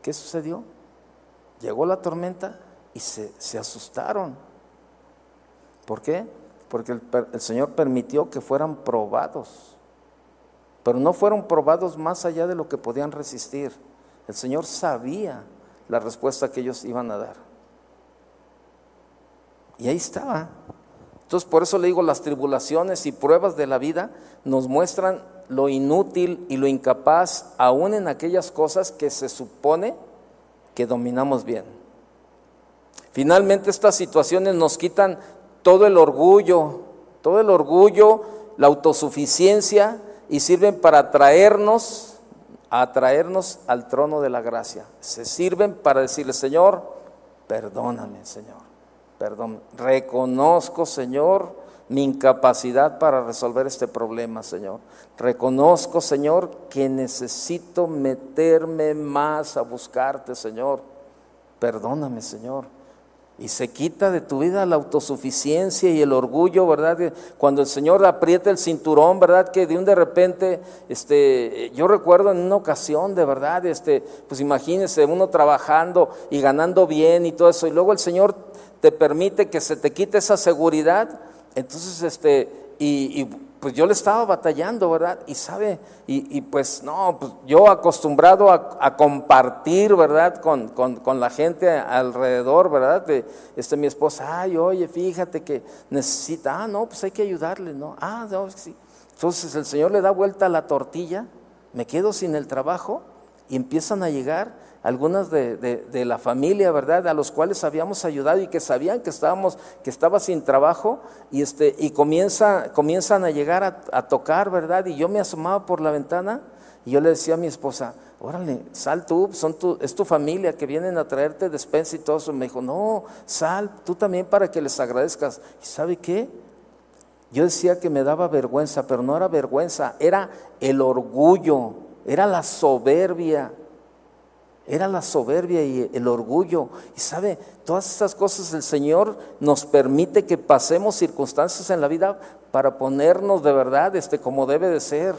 ¿Qué sucedió? Llegó la tormenta y se, se asustaron. ¿Por qué? Porque el Señor permitió que fueran probados. Pero no fueron probados más allá de lo que podían resistir. El Señor sabía la respuesta que ellos iban a dar. Y ahí estaba. Entonces por eso le digo, las tribulaciones y pruebas de la vida nos muestran lo inútil y lo incapaz aún en aquellas cosas que se supone que dominamos bien. Finalmente estas situaciones nos quitan todo el orgullo, todo el orgullo, la autosuficiencia y sirven para traernos a traernos al trono de la gracia. Se sirven para decirle, Señor, perdóname, Señor. Perdón, reconozco, Señor, mi incapacidad para resolver este problema, Señor. Reconozco, Señor, que necesito meterme más a buscarte, Señor. Perdóname, Señor. Y se quita de tu vida la autosuficiencia y el orgullo, ¿verdad? Cuando el Señor aprieta el cinturón, ¿verdad? Que de un de repente, este, yo recuerdo en una ocasión, de verdad, este, pues imagínese uno trabajando y ganando bien y todo eso, y luego el Señor te permite que se te quite esa seguridad, entonces, este, y, y pues yo le estaba batallando, ¿verdad? Y sabe, y, pues no, pues yo acostumbrado a, compartir, ¿verdad? Con, con, la gente alrededor, ¿verdad? Este, mi esposa, ay, oye, fíjate que necesita, ah, no, pues hay que ayudarle, ¿no? Ah, no, sí. Entonces el Señor le da vuelta a la tortilla, me quedo sin el trabajo y empiezan a llegar algunas de, la familia, ¿verdad? A los cuales habíamos ayudado y que sabían que estábamos, que estaba sin trabajo y este, y comienza, comienzan a llegar a, tocar, ¿verdad? Y yo me asomaba por la ventana y yo le decía a mi esposa, órale, sal tú, son tu, es tu familia que vienen a traerte despensa y todo eso. Me dijo, no, sal tú también para que les agradezcas. ¿Y sabe qué? Yo decía que me daba vergüenza, pero no era vergüenza, era el orgullo, era la soberbia era la soberbia y el orgullo. Y sabe, todas estas cosas el Señor nos permite que pasemos circunstancias en la vida para ponernos de verdad este, como debe de ser.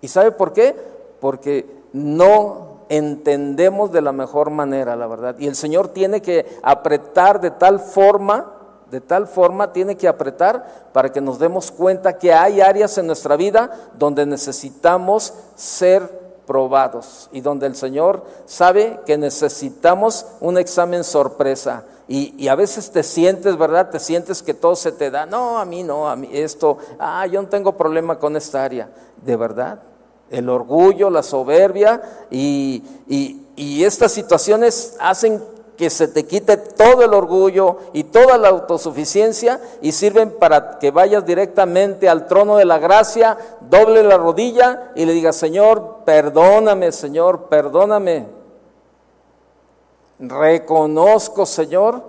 ¿Y sabe por qué? Porque no entendemos de la mejor manera, la verdad. Y el Señor tiene que apretar de tal forma, de tal forma tiene que apretar para que nos demos cuenta que hay áreas en nuestra vida donde necesitamos ser y donde el Señor sabe que necesitamos un examen sorpresa. Y, a veces te sientes, ¿verdad? Te sientes que todo se te da. No, a mí no, a mí esto, ah, yo no tengo problema con esta área. ¿De verdad? El orgullo, la soberbia y, y estas situaciones hacen que se te quite todo el orgullo y toda la autosuficiencia y sirven para que vayas directamente al trono de la gracia, doble la rodilla y le digas, Señor, perdóname, Señor, perdóname. Reconozco, Señor,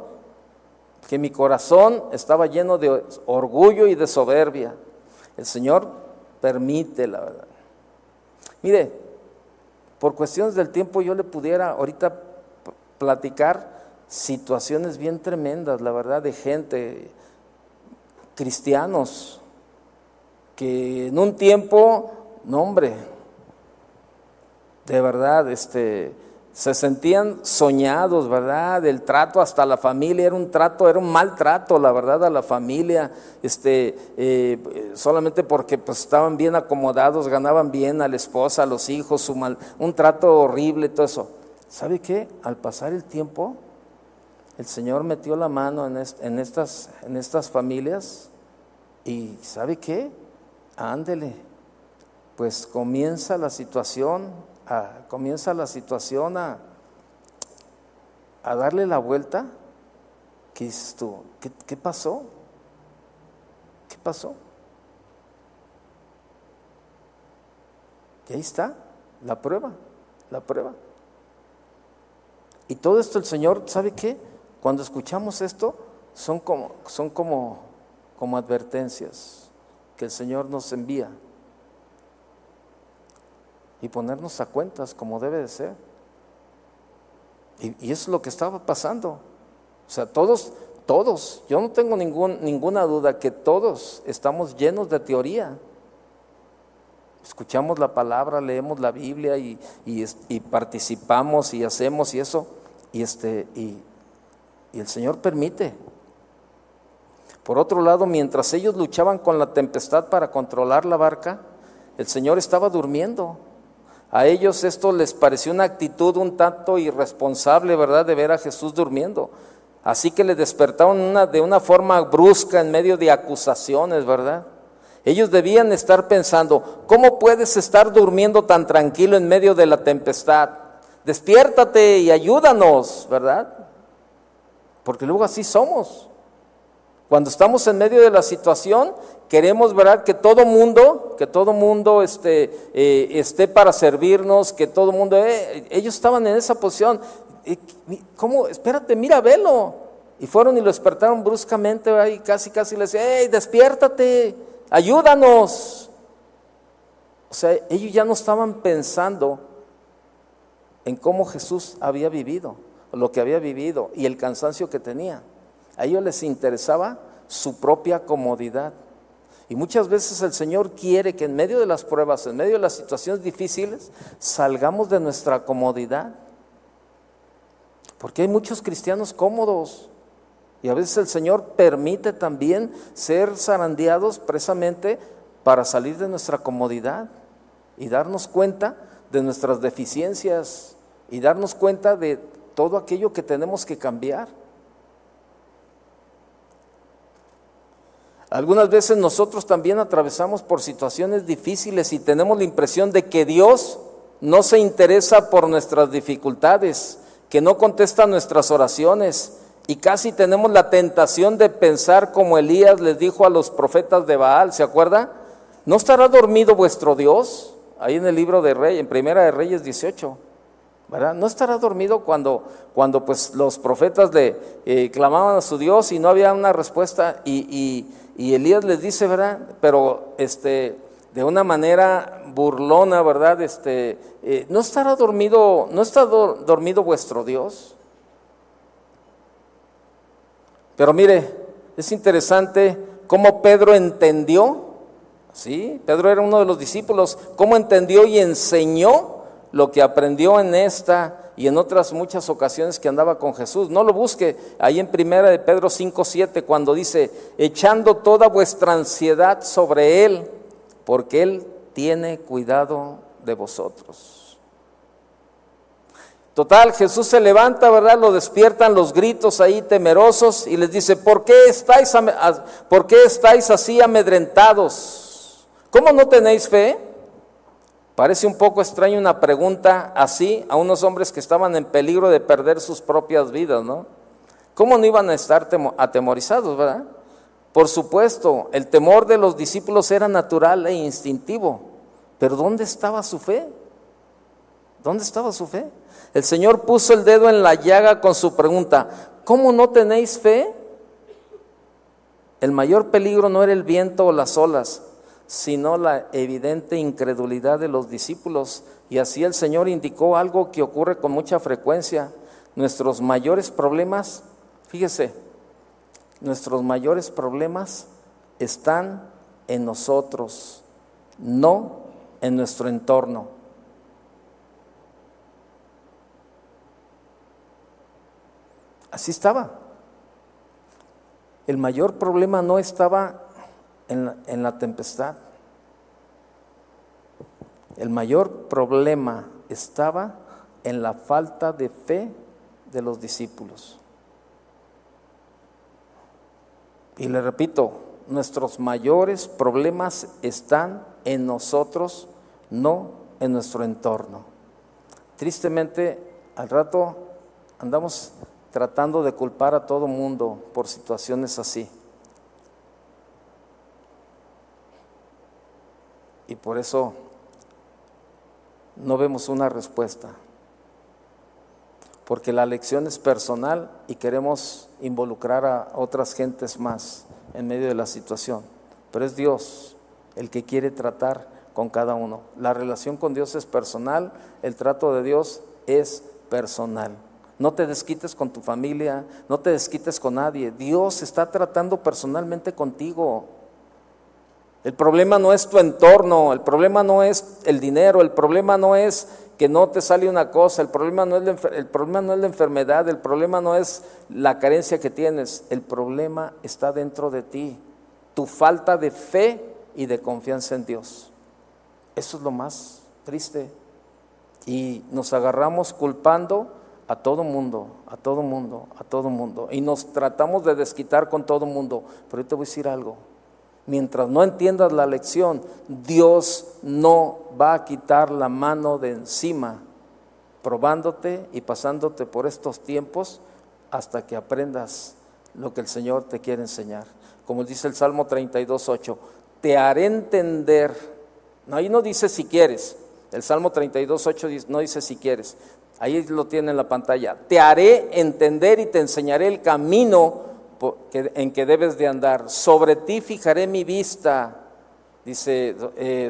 que mi corazón estaba lleno de orgullo y de soberbia. El Señor permite, la verdad. Mire, por cuestiones del tiempo yo le pudiera ahorita platicar situaciones bien tremendas, la verdad, de gente, cristianos, que en un tiempo, no hombre, de verdad, este, se sentían soñados, ¿verdad? El trato hasta la familia era un trato, era un maltrato, la verdad, a la familia, este, eh, solamente porque pues, estaban bien acomodados, ganaban bien a la esposa, a los hijos, su mal, un trato horrible, todo eso. ¿Sabe qué? Al pasar el tiempo, el Señor metió la mano en, estas, familias y ¿sabe qué? Ándele. Pues comienza la situación, a, comienza la situación a, darle la vuelta. ¿Qué dices? ¿Qué, ¿Qué pasó? ¿Qué pasó? Y ahí está la prueba, la prueba. Y todo esto el Señor, ¿sabe qué? Cuando escuchamos esto, son como, son como, como advertencias que el Señor nos envía. Y ponernos a cuentas como debe de ser. Y, eso es lo que estaba pasando. O sea, todos, todos, yo no tengo ningún, ninguna duda que todos estamos llenos de teoría. Escuchamos la palabra, leemos la Biblia y, y participamos y hacemos y eso. Y, este, y, el Señor permite. Por otro lado, mientras ellos luchaban con la tempestad para controlar la barca, el Señor estaba durmiendo. A ellos esto les pareció una actitud un tanto irresponsable, ¿verdad?, de ver a Jesús durmiendo. Así que le despertaron una, de una forma brusca en medio de acusaciones, ¿verdad? Ellos debían estar pensando, ¿cómo puedes estar durmiendo tan tranquilo en medio de la tempestad? Despiértate y ayúdanos, ¿verdad? Porque luego así somos. Cuando estamos en medio de la situación, queremos ¿verdad? que todo mundo, que todo mundo esté, eh, esté para servirnos, que todo mundo, eh, ellos estaban en esa posición. ¿Cómo? Espérate, mira, velo. Y fueron y lo despertaron bruscamente, y casi, casi le decían, hey, despiértate, ayúdanos. O sea, ellos ya no estaban pensando en cómo Jesús había vivido, lo que había vivido y el cansancio que tenía. A ellos les interesaba su propia comodidad. Y muchas veces el Señor quiere que en medio de las pruebas, en medio de las situaciones difíciles, salgamos de nuestra comodidad. Porque hay muchos cristianos cómodos. Y a veces el Señor permite también ser zarandeados precisamente para salir de nuestra comodidad y darnos cuenta de nuestras deficiencias y darnos cuenta de todo aquello que tenemos que cambiar. Algunas veces nosotros también atravesamos por situaciones difíciles y tenemos la impresión de que Dios no se interesa por nuestras dificultades, que no contesta nuestras oraciones y casi tenemos la tentación de pensar como Elías les dijo a los profetas de Baal, ¿se acuerda? ¿No estará dormido vuestro Dios? Ahí en el libro de Rey, en Primera de Reyes 18. ¿verdad? No estará dormido cuando, cuando pues los profetas le eh, clamaban a su Dios y no había una respuesta y, Elías les dice, ¿verdad? Pero este, de una manera burlona, ¿verdad? Este, eh, ¿No estará dormido, no está dormido vuestro Dios? Pero mire, es interesante cómo Pedro entendió, ¿sí? Pedro era uno de los discípulos, cómo entendió y enseñó lo que aprendió en esta y en otras muchas ocasiones que andaba con Jesús. No lo busque ahí en primera de Pedro 5, 7, cuando dice, echando toda vuestra ansiedad sobre Él, porque Él tiene cuidado de vosotros. Total, Jesús se levanta, ¿verdad? Lo despiertan los gritos ahí temerosos y les dice, ¿por qué estáis, ¿por qué estáis así amedrentados? ¿Cómo no tenéis fe? Parece un poco extraño una pregunta así a unos hombres que estaban en peligro de perder sus propias vidas, ¿no? ¿Cómo no iban a estar atemorizados, verdad? Por supuesto, el temor de los discípulos era natural e instintivo, pero ¿dónde estaba su fe? ¿Dónde estaba su fe? El Señor puso el dedo en la llaga con su pregunta, ¿cómo no tenéis fe? El mayor peligro no era el viento o las olas, sino la evidente incredulidad de los discípulos. Y así el Señor indicó algo que ocurre con mucha frecuencia. Nuestros mayores problemas, fíjese, nuestros mayores problemas están en nosotros, no en nuestro entorno. Así estaba. El mayor problema no estaba en la, tempestad. El mayor problema estaba en la falta de fe de los discípulos. Y le repito, nuestros mayores problemas están en nosotros, no en nuestro entorno. Tristemente, al rato andamos tratando de culpar a todo mundo por situaciones así. Y por eso no vemos una respuesta. Porque la lección es personal y queremos involucrar a otras gentes más en medio de la situación. Pero es Dios el que quiere tratar con cada uno. La relación con Dios es personal, el trato de Dios es personal. No te desquites con tu familia, no te desquites con nadie. Dios está tratando personalmente contigo. El problema no es tu entorno, el problema no es el dinero, el problema no es que no te sale una cosa, el problema no es la, el problema no es la enfermedad, el problema no es la carencia que tienes, el problema está dentro de ti, tu falta de fe y de confianza en Dios. Eso es lo más triste. Y nos agarramos culpando a todo mundo, a todo mundo, a todo mundo. Y nos tratamos de desquitar con todo mundo. Pero yo te voy a decir algo. Mientras no entiendas la lección, Dios no va a quitar la mano de encima, probándote y pasándote por estos tiempos hasta que aprendas lo que el Señor te quiere enseñar. Como dice el Salmo 32.8, te haré entender. No, ahí no dice si quieres. El Salmo 32.8 no dice si quieres. Ahí lo tiene en la pantalla. Te haré entender y te enseñaré el camino en que debes de andar. Sobre ti fijaré mi vista. Dice, eh,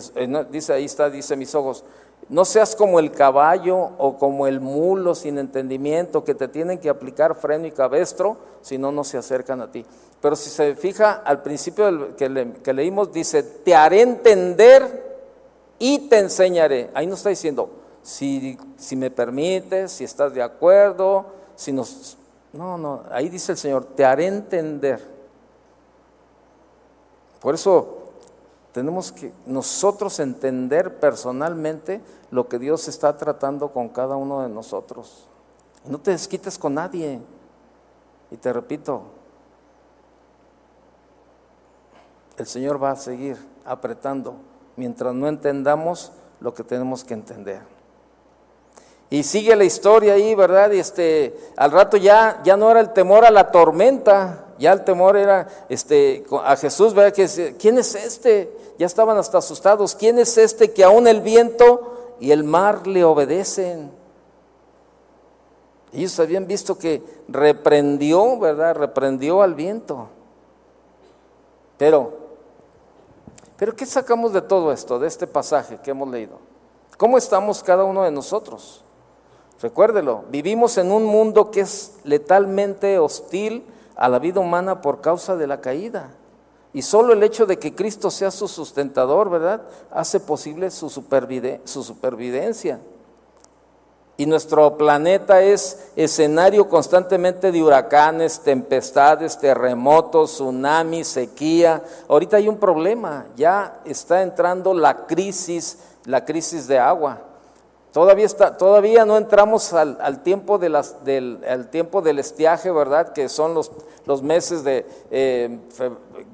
dice ahí está, dice mis ojos. No seas como el caballo o como el mulo sin entendimiento que te tienen que aplicar freno y cabestro, si no, no se acercan a ti. Pero si se fija al principio que, que leímos, dice, te haré entender y te enseñaré. Ahí no está diciendo, si, si me permites, si estás de acuerdo, si nos... No, no, ahí dice el Señor, te haré entender. Por eso tenemos que nosotros entender personalmente lo que Dios está tratando con cada uno de nosotros. No te desquites con nadie. Y te repito, el Señor va a seguir apretando mientras no entendamos lo que tenemos que entender. Y sigue la historia ahí, ¿verdad? Y este, al rato ya, ya no era el temor a la tormenta, ya el temor era este, a Jesús, ¿verdad? Que, ¿Quién es este? Ya estaban hasta asustados. ¿Quién es este que aún el viento y el mar le obedecen? Ellos habían visto que reprendió, ¿verdad? Reprendió al viento. Pero, pero ¿qué sacamos de todo esto, de este pasaje que hemos leído? ¿Cómo estamos cada uno de nosotros? Recuérdelo, vivimos en un mundo que es letalmente hostil a la vida humana por causa de la caída. Y solo el hecho de que Cristo sea su sustentador, ¿verdad? Hace posible su, supervivencia. y nuestro planeta es escenario constantemente de huracanes, tempestades, terremotos, tsunamis, sequía. Ahorita hay un problema, ya está entrando la crisis, la crisis de agua. Todavía, está, todavía no entramos al, tiempo de las, del, tiempo del estiaje, ¿verdad? Que son los, los meses de eh,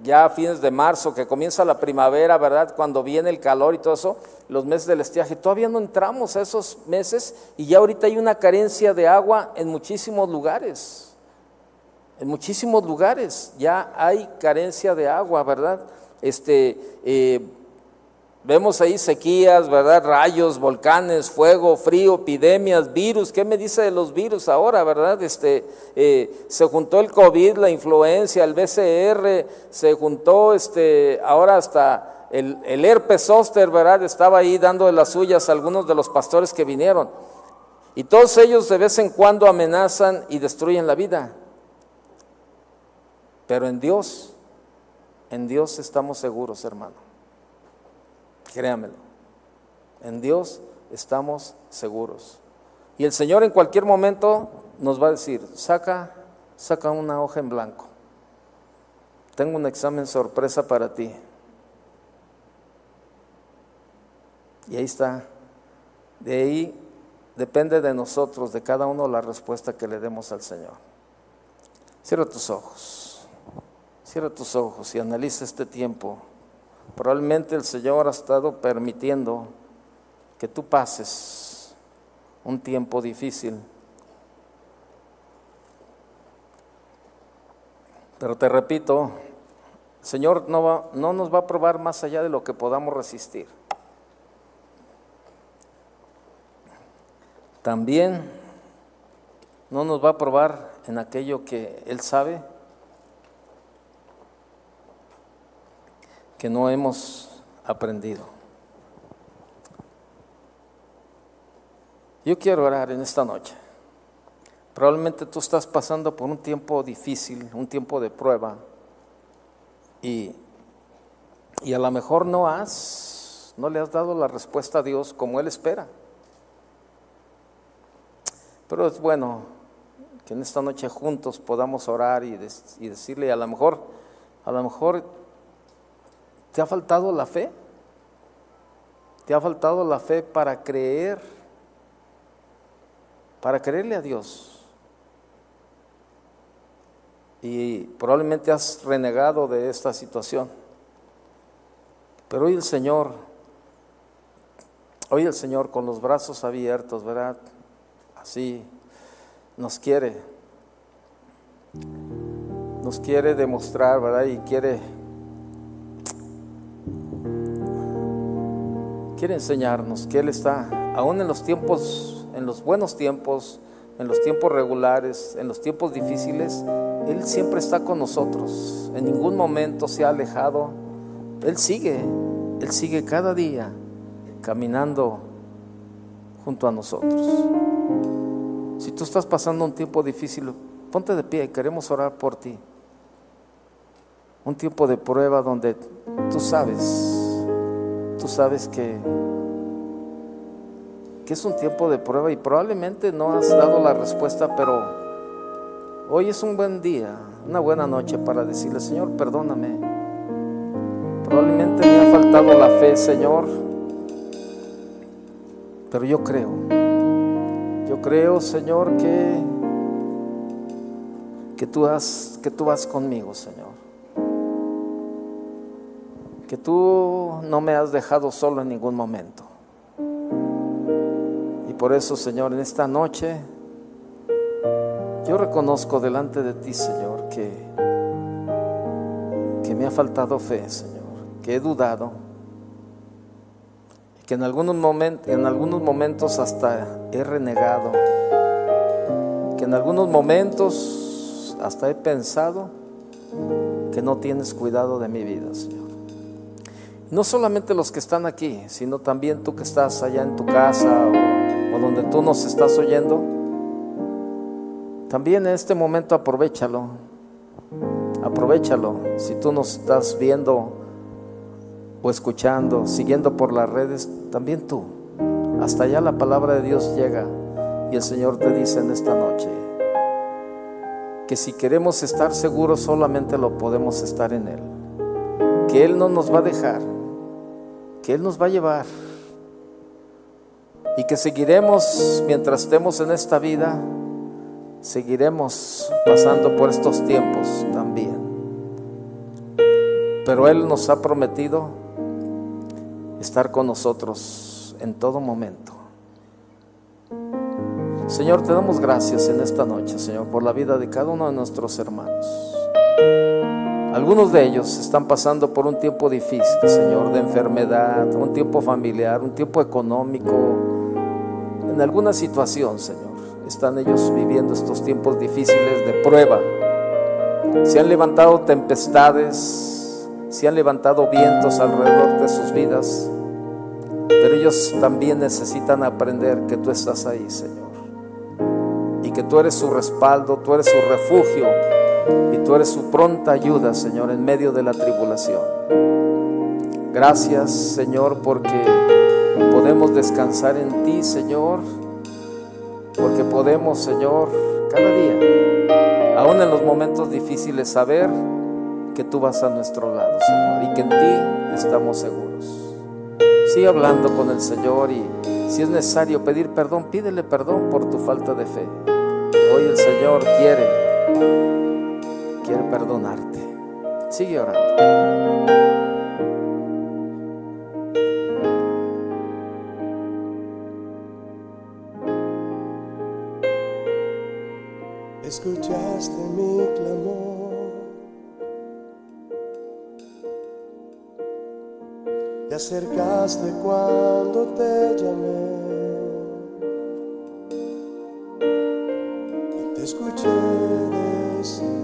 ya fines de marzo, que comienza la primavera, ¿verdad? Cuando viene el calor y todo eso, los meses del estiaje. Todavía no entramos a esos meses y ya ahorita hay una carencia de agua en muchísimos lugares. En muchísimos lugares ya hay carencia de agua, ¿verdad? Este, eh, Vemos ahí sequías, ¿verdad? Rayos, volcanes, fuego, frío, epidemias, virus. ¿Qué me dice de los virus ahora, verdad? Este, eh, se juntó el COVID, la influencia, el BCR, se juntó este, ahora hasta el, el herpes zóster, ¿verdad? Estaba ahí dando de las suyas a algunos de los pastores que vinieron. Y todos ellos de vez en cuando amenazan y destruyen la vida. Pero en Dios, en Dios estamos seguros, hermano. Créamelo. En Dios estamos seguros. Y el Señor en cualquier momento nos va a decir, saca, saca una hoja en blanco. Tengo un examen sorpresa para ti. Y ahí está. De ahí depende de nosotros, de cada uno, la respuesta que le demos al Señor. Cierra tus ojos. Cierra tus ojos y analiza este tiempo. Probablemente el Señor ha estado permitiendo que tú pases un tiempo difícil. Pero te repito, el Señor no, no nos va a probar más allá de lo que podamos resistir. También no nos va a probar en aquello que Él sabe que no hemos aprendido. Yo quiero orar en esta noche. Probablemente tú estás pasando por un tiempo difícil, un tiempo de prueba, y, y a lo mejor no has, no le has dado la respuesta a Dios como Él espera. Pero es bueno que en esta noche juntos podamos orar y, y decirle, a lo mejor, a lo mejor ¿Te ha faltado la fe? ¿Te ha faltado la fe para creer? Para creerle a Dios. Y probablemente has renegado de esta situación. Pero hoy el Señor, hoy el Señor con los brazos abiertos, ¿verdad? Así nos quiere, nos quiere demostrar, ¿verdad? Y quiere quiere enseñarnos que Él está, aún en los tiempos, en los buenos tiempos, en los tiempos regulares, en los tiempos difíciles, Él siempre está con nosotros. En ningún momento se ha alejado. Él sigue, Él sigue cada día caminando junto a nosotros. Si tú estás pasando un tiempo difícil, ponte de pie queremos orar por ti. Un tiempo de prueba donde tú sabes tú sabes que, que es un tiempo de prueba y probablemente no has dado la respuesta, pero hoy es un buen día, una buena noche para decirle, Señor, perdóname. Probablemente me ha faltado la fe, Señor, pero yo creo, yo creo, Señor, que, que, tú, has, que tú vas conmigo, Señor que tú no me has dejado solo en ningún momento. Y por eso, Señor, en esta noche yo reconozco delante de ti, Señor, que, que me ha faltado fe, Señor, que he dudado, que en algunos, en algunos momentos hasta he renegado, que en algunos momentos hasta he pensado que no tienes cuidado de mi vida, Señor. No solamente los que están aquí, sino también tú que estás allá en tu casa o, donde tú nos estás oyendo. También en este momento aprovechalo. Aprovechalo. Si tú nos estás viendo o escuchando, siguiendo por las redes, también tú. Hasta allá la palabra de Dios llega. Y el Señor te dice en esta noche que si queremos estar seguros solamente lo podemos estar en Él. Que Él no nos va a dejar, que Él nos va a llevar. Y que seguiremos mientras estemos en esta vida, seguiremos pasando por estos tiempos también. Pero Él nos ha prometido estar con nosotros en todo momento. Señor, te damos gracias en esta noche, Señor, por la vida de cada uno de nuestros hermanos. Algunos de ellos están pasando por un tiempo difícil, Señor, de enfermedad, un tiempo familiar, un tiempo económico, en alguna situación, Señor. Están ellos viviendo estos tiempos difíciles de prueba. Se han levantado tempestades, se han levantado vientos alrededor de sus vidas, pero ellos también necesitan aprender que tú estás ahí, Señor que tú eres su respaldo, tú eres su refugio y tú eres su pronta ayuda, Señor, en medio de la tribulación. Gracias, Señor, porque podemos descansar en ti, Señor, porque podemos, Señor, cada día, aún en los momentos difíciles, saber que tú vas a nuestro lado, Señor, y que en ti estamos seguros. Sigue hablando con el Señor y si es necesario pedir perdón, pídele perdón por tu falta de fe. Hoy el Señor quiere, quiere perdonarte. Sigue orando. Escuchaste mi clamor, te acercaste cuando te llamé. escuché decir,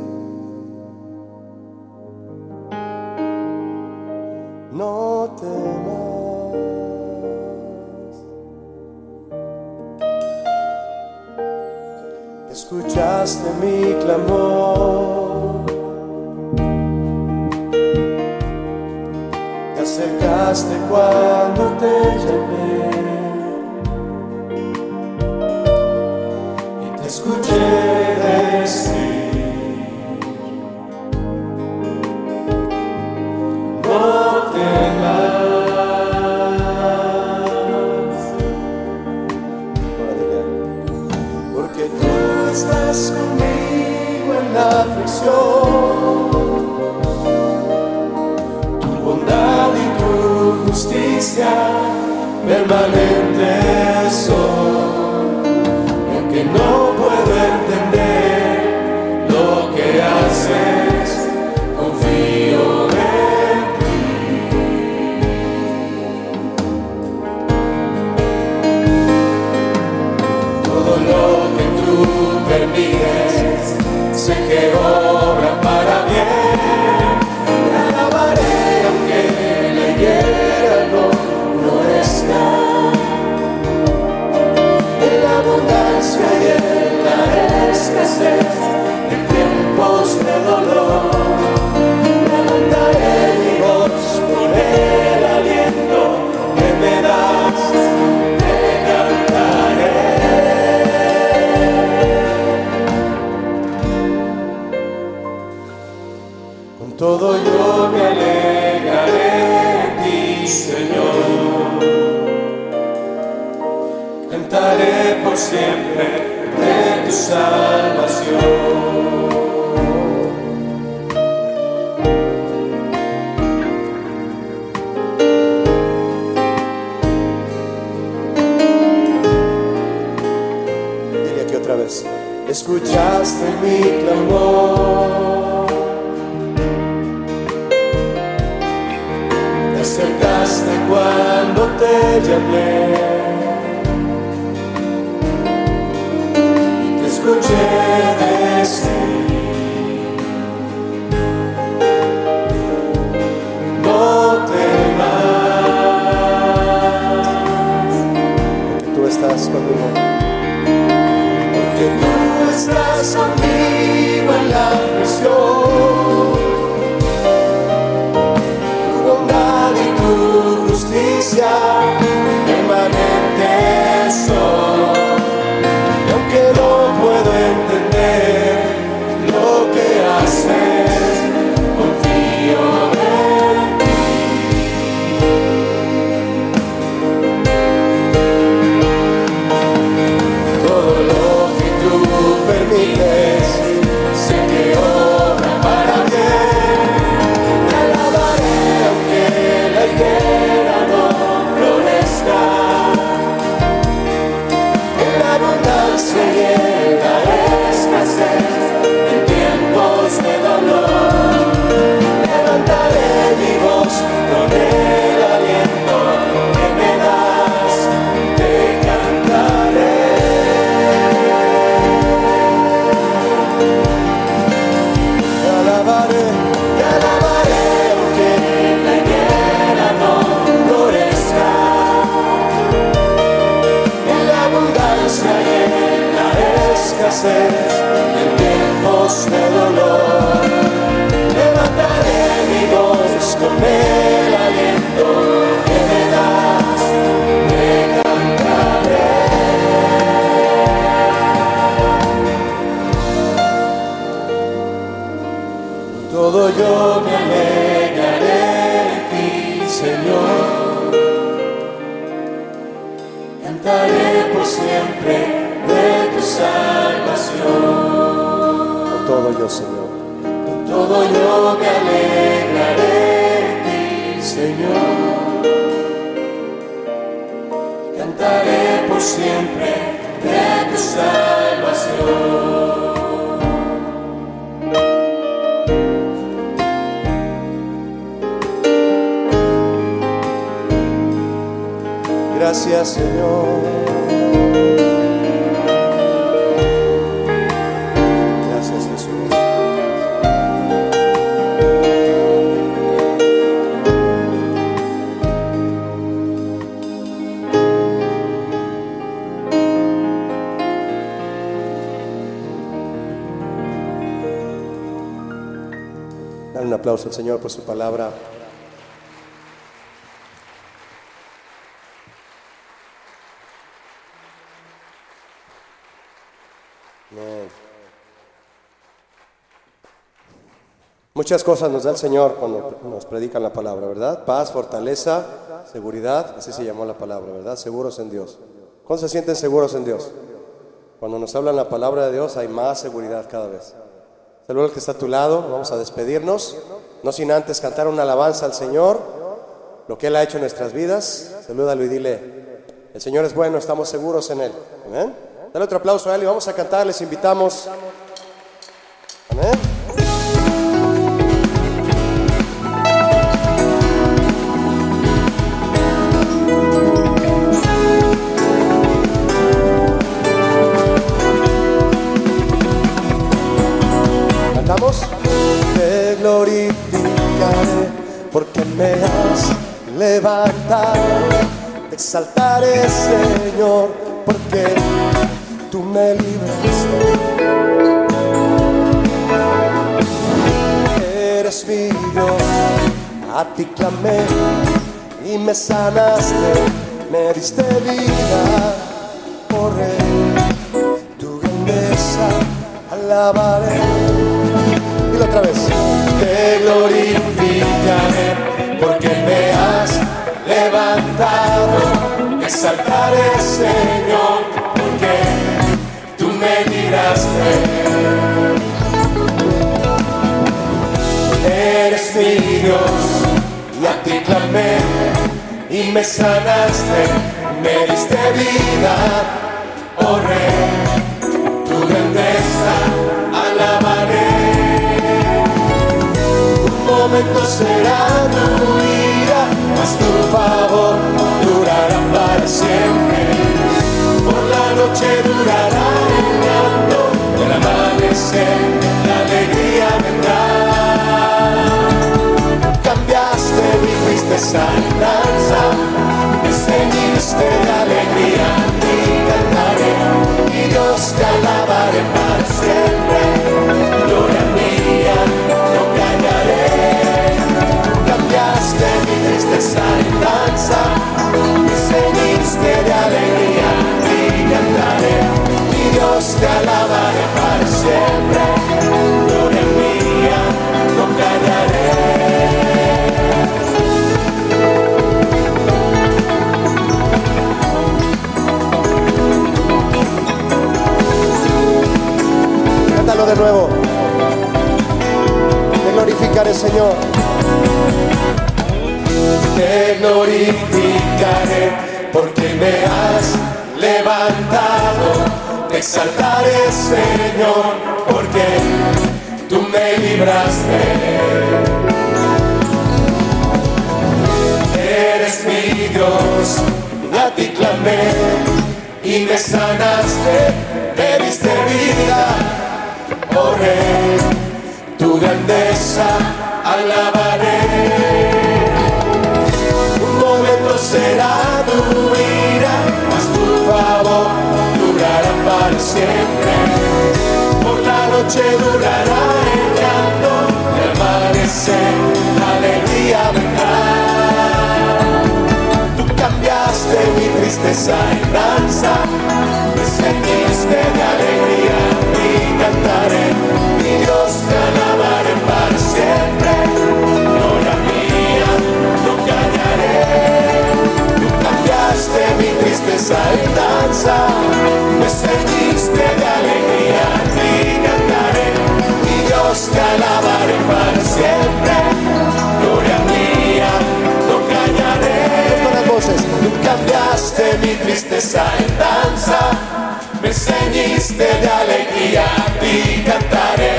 Escuchaste mi clamor, te acercaste cuando te llamé. Por siempre de tu salvación. Dile aquí otra vez, escuchaste mi clamor. Te acercaste cuando te llamé. Escuché de dolor. Levantaré mi voz con el aliento que me das, te cantaré. Todo yo todo yo me alegraré en ti, Señor. Cantaré por siempre de tu salvación. Gracias, Señor. Aplauso al Señor por su palabra. Muchas cosas nos da el Señor cuando nos predican la palabra, ¿verdad? Paz, fortaleza, seguridad, así se llamó la palabra, ¿verdad? Seguros en Dios. ¿Cómo se sienten seguros en Dios? Cuando nos hablan la palabra de Dios hay más seguridad cada vez. Saludos al que está a tu lado, vamos a despedirnos, no sin antes cantar una alabanza al Señor, lo que Él ha hecho en nuestras vidas. Salúdalo y dile, el Señor es bueno, estamos seguros en Él. Amén. Dale otro aplauso a Él y vamos a cantar, les invitamos. Amén. Porque me has levantado. Te exaltaré, Señor, porque tú me libraste. Eres mi Dios, a ti clamé y me sanaste, me diste vida. Oh Rey, tu grandeza alabaré. Dilo otra vez. Te glorificaré porque me has levantado. Exaltaré, Señor, porque tú me libraste. Eres mi Dios y a clamé y me sanaste, me diste vida. Oh Rey, tu grandeza momento será tu ira, mas tu favor durará para siempre. Por la noche durará el llanto, el amanecer, la alegría vendrá. Cambiaste mi tristeza en danza, ceñiste de alegría y cantaré, y Dios te alabaré para siempre. Gloria mía, mi en danza, me ceñiste de alegría y cantaré, y Dios te alabaré para siempre. Gloria mía, no callaré. Cántalo de nuevo. Te glorificaré, Señor. Te glorificaré porque me has levantado. Te exaltaré, Señor, porque tú me libraste. Eres mi Dios, a ti clamé y me sanaste, me diste vida. Noche durará el llanto, el amanecer, alegría vendrá. Tú cambiaste mi tristeza en danza, me ceñiste de alegría y cantaré, mi Dios te alabaré para siempre. Gloria mía, no callaré. Tú cambiaste mi tristeza en danza, me ceñiste de alegría siempre. Gloria mía, no callaré. Con voces. Tú cambiaste mi tristeza en danza, me ceñiste de alegría y cantaré,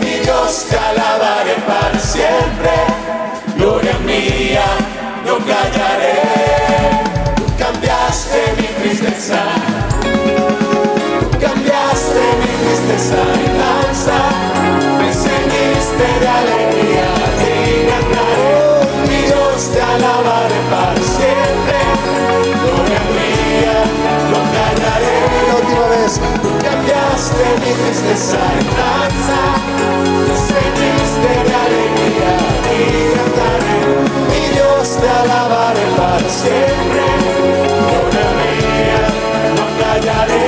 mi Dios te alabaré para siempre, gloria mía, no callaré. Tú cambiaste mi tristeza, tú cambiaste mi tristeza en danza, de alegría, te cantaré, mi Dios te alabaré para siempre, gloria mía, no callaré lo dio, cambiaste, dices esa enganza, ceniste de alegría, ni cantaré, y Dios te alabaré para siempre, gloria mía, no callaré.